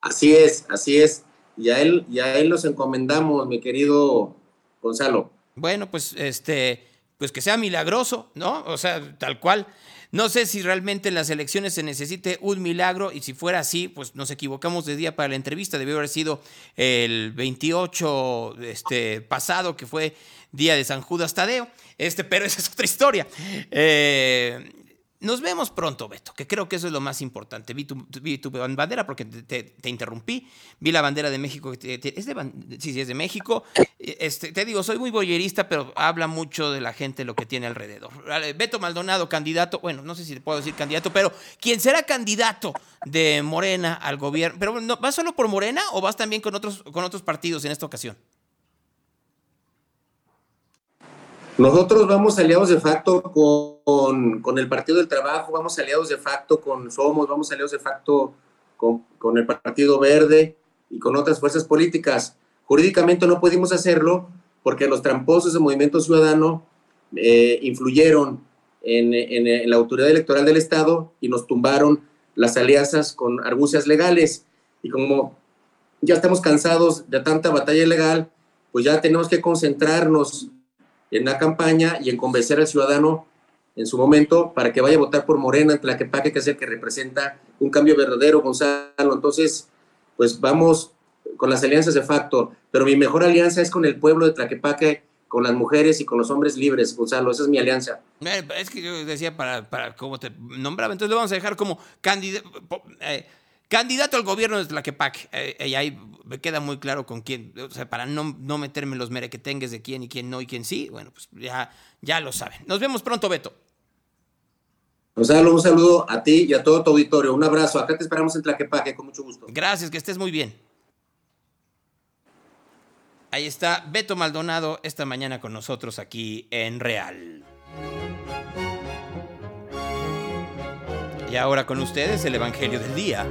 Así es, así es. Y a él, y a él nos encomendamos, mi querido Gonzalo. Bueno, pues este, pues que sea milagroso, ¿no? O sea, tal cual. No sé si realmente en las elecciones se necesite un milagro y si fuera así, pues nos equivocamos de día para la entrevista. Debió haber sido el 28 este, pasado, que fue día de San Judas Tadeo. Este, pero esa es otra historia. Eh, nos vemos pronto, Beto, que creo que eso es lo más importante. Vi tu, vi tu bandera porque te, te- te interrumpí. Vi la bandera de México. es de, sí, sí, es de México. Este, te digo, soy muy boyerista, pero habla mucho de la gente, lo que tiene alrededor. Beto Maldonado, candidato, bueno, no sé si le puedo decir candidato, pero ¿quién será candidato de Morena al gobierno? Pero no, ¿vas solo por Morena o vas también con otros partidos en esta ocasión? Nosotros vamos aliados de facto con, con el Partido del Trabajo, vamos aliados de facto con Somos, vamos aliados de facto con, con el Partido Verde y con otras fuerzas políticas. Jurídicamente no pudimos hacerlo porque los tramposos del Movimiento Ciudadano eh, influyeron en, en- en la autoridad electoral del Estado y nos tumbaron las alianzas con argucias legales. Y como ya estamos cansados de tanta batalla legal, pues ya tenemos que concentrarnos en la campaña y en convencer al ciudadano en su momento para que vaya a votar por Morena en Tlaquepaque, que es el que representa un cambio verdadero, Gonzalo. Entonces, pues vamos con las alianzas de facto, pero mi mejor alianza es con el pueblo de Tlaquepaque, con las mujeres y con los hombres libres, Gonzalo. Esa es mi alianza. Es que yo decía para, para cómo te nombraba, entonces lo vamos a dejar como candida- po- eh, candidato al gobierno de Tlaquepaque. Eh, y ahí me queda muy claro con quién, o sea, para no, no meterme en los merequetengues de quién y quién no y quién sí, bueno, pues ya, ya lo saben. Nos vemos pronto, Beto. Gonzalo, un saludo a ti y a todo tu auditorio. Un abrazo. Acá te esperamos en Tlaquepaque, con mucho gusto. Gracias, que estés muy bien. Ahí está Beto Maldonado esta mañana con nosotros aquí en Real. Y ahora con ustedes el Evangelio del Día.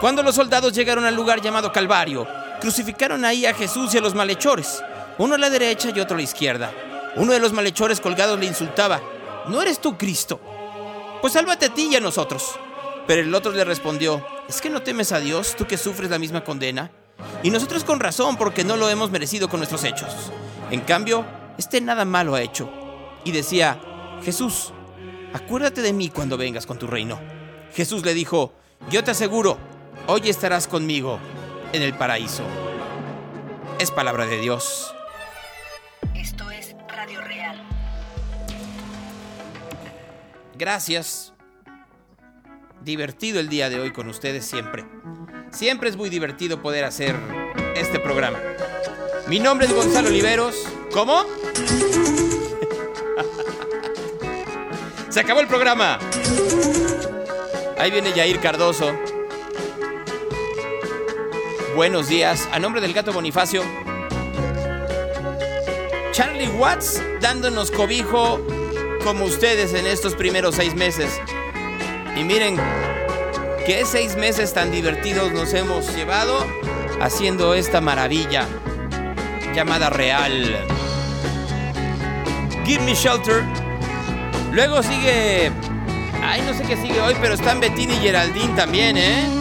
Cuando los soldados llegaron al lugar llamado Calvario, crucificaron ahí a Jesús y a los malhechores, uno a la derecha y otro a la izquierda. Uno de los malhechores colgados le insultaba, ¿no eres tú Cristo? Pues sálvate a ti y a nosotros. Pero el otro le respondió, ¿es que no temes a Dios, tú que sufres la misma condena? Y nosotros con razón, porque no lo hemos merecido con nuestros hechos. En cambio, este nada malo ha hecho. Y decía, Jesús, acuérdate de mí cuando vengas con tu reino. Jesús le dijo, yo te aseguro, hoy estarás conmigo en el paraíso. Es palabra de Dios. Esto es Radio Real. Gracias. Divertido el día de hoy con ustedes siempre. Siempre es muy divertido poder hacer este programa. Mi nombre es Gonzalo Oliveros. ¿Cómo? Se acabó el programa. Ahí viene Yair Cardoso. Buenos días. A nombre del gato Bonifacio. Charlie Watts dándonos cobijo como ustedes en estos primeros seis meses. Y miren, qué seis meses tan divertidos nos hemos llevado haciendo esta maravilla llamada real. Give Me Shelter. Luego sigue... Ay, no sé qué sigue hoy, pero están Bettini y Geraldine también, ¿eh?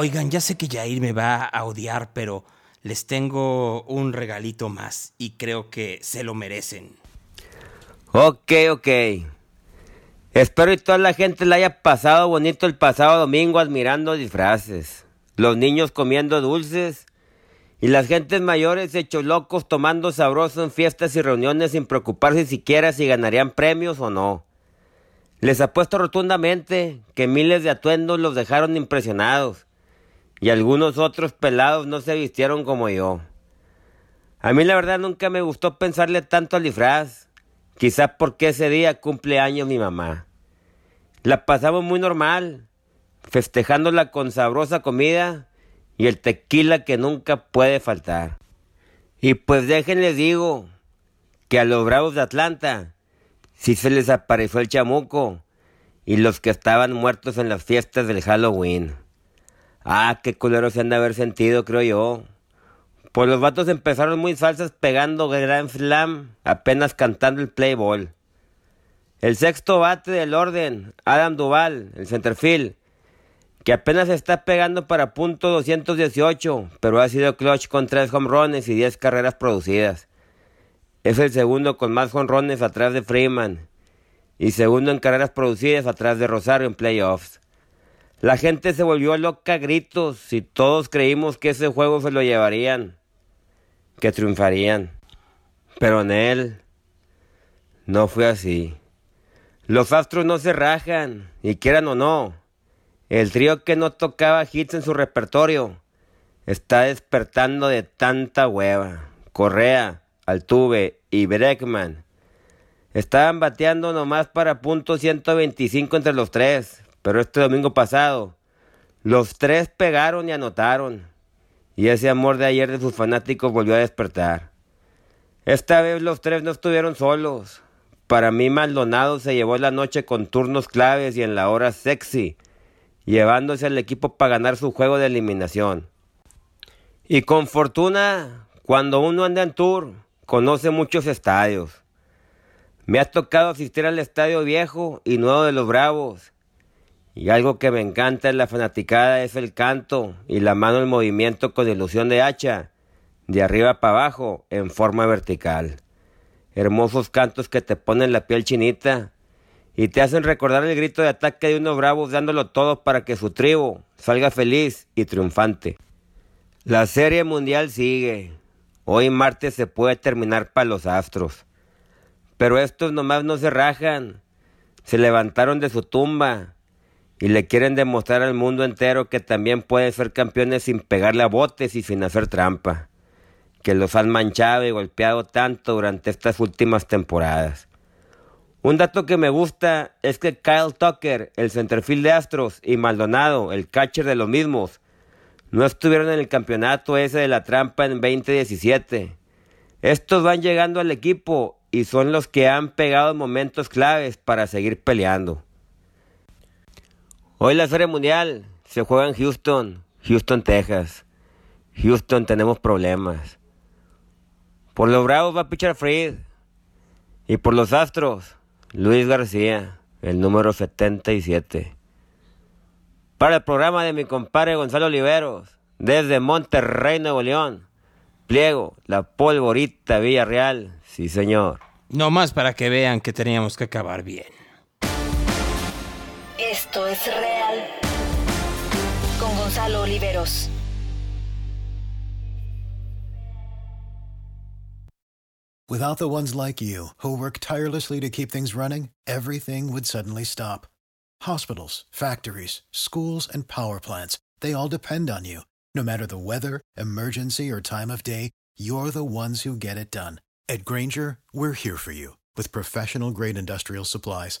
Oigan, ya sé que Jair me va a odiar, pero les tengo un regalito más y creo que se lo merecen. Ok, ok. Espero que toda la gente le haya pasado bonito el pasado domingo admirando disfraces. Los niños comiendo dulces y las gentes mayores hechos locos tomando sabroso en fiestas y reuniones sin preocuparse siquiera si ganarían premios o no. Les apuesto rotundamente que miles de atuendos los dejaron impresionados y algunos otros pelados no se vistieron como yo. A mí la verdad nunca me gustó pensarle tanto al disfraz, quizás porque ese día cumple años mi mamá. La pasamos muy normal, festejándola con sabrosa comida y el tequila que nunca puede faltar. Y pues déjenles digo que a los bravos de Atlanta sí se les apareció el chamuco y los que estaban muertos en las fiestas del Halloween. Ah, qué culero se han de haber sentido, creo yo. Pues los vatos empezaron muy falsas pegando Grand Slam, apenas cantando el Playboy. El sexto bate del orden, Adam Duval, el centerfield, que apenas está pegando para punto 218, pero ha sido clutch con tres runs y 10 carreras producidas. Es el segundo con más runs atrás de Freeman y segundo en carreras producidas atrás de Rosario en playoffs. La gente se volvió loca a gritos y todos creímos que ese juego se lo llevarían, que triunfarían. Pero en él no fue así. Los astros no se rajan, y quieran o no. El trío que no tocaba hits en su repertorio está despertando de tanta hueva. Correa, Altuve y Breckman estaban bateando nomás para punto 125 entre los tres, pero este domingo pasado, los tres pegaron y anotaron. Y ese amor de ayer de sus fanáticos volvió a despertar. Esta vez los tres no estuvieron solos. Para mí Maldonado se llevó la noche con turnos claves y en la hora sexy, llevándose al equipo para ganar su juego de eliminación. Y con fortuna, cuando uno anda en tour, conoce muchos estadios. Me ha tocado asistir al estadio viejo y nuevo de los Bravos, y algo que me encanta en la fanaticada es el canto y la mano en movimiento con ilusión de hacha, de arriba para abajo, en forma vertical. Hermosos cantos que te ponen la piel chinita y te hacen recordar el grito de ataque de unos bravos dándolo todo para que su tribu salga feliz y triunfante. La serie mundial sigue. Hoy martes se puede terminar para los astros. Pero estos nomás no se rajan. Se levantaron de su tumba y le quieren demostrar al mundo entero que también pueden ser campeones sin pegarle a botes y sin hacer trampa, que los han manchado y golpeado tanto durante estas últimas temporadas. Un dato que me gusta es que Kyle Tucker, el centerfield de Astros, y Maldonado, el catcher de los mismos, no estuvieron en el campeonato ese de la trampa en 2017. Estos van llegando al equipo y son los que han pegado momentos claves para seguir peleando. Hoy la Serie Mundial se juega en Houston, Houston, Texas. Houston tenemos problemas. Por los Bravos va a pichar Fried. Y por los Astros, Luis García, el número 77. Para el programa de mi compadre Gonzalo Oliveros, desde Monterrey, Nuevo León. Pliego, la polvorita Villarreal. Sí, señor. No más para que vean que teníamos que acabar bien. Esto es real. Con Gonzalo Oliveros. Without the ones like you, who work tirelessly to keep things running, everything would suddenly stop. Hospitals, factories, schools, and power plants, they all depend on you. No matter the weather, emergency, or time of day, you're the ones who get it done. At Granger, we're here for you with professional grade industrial supplies.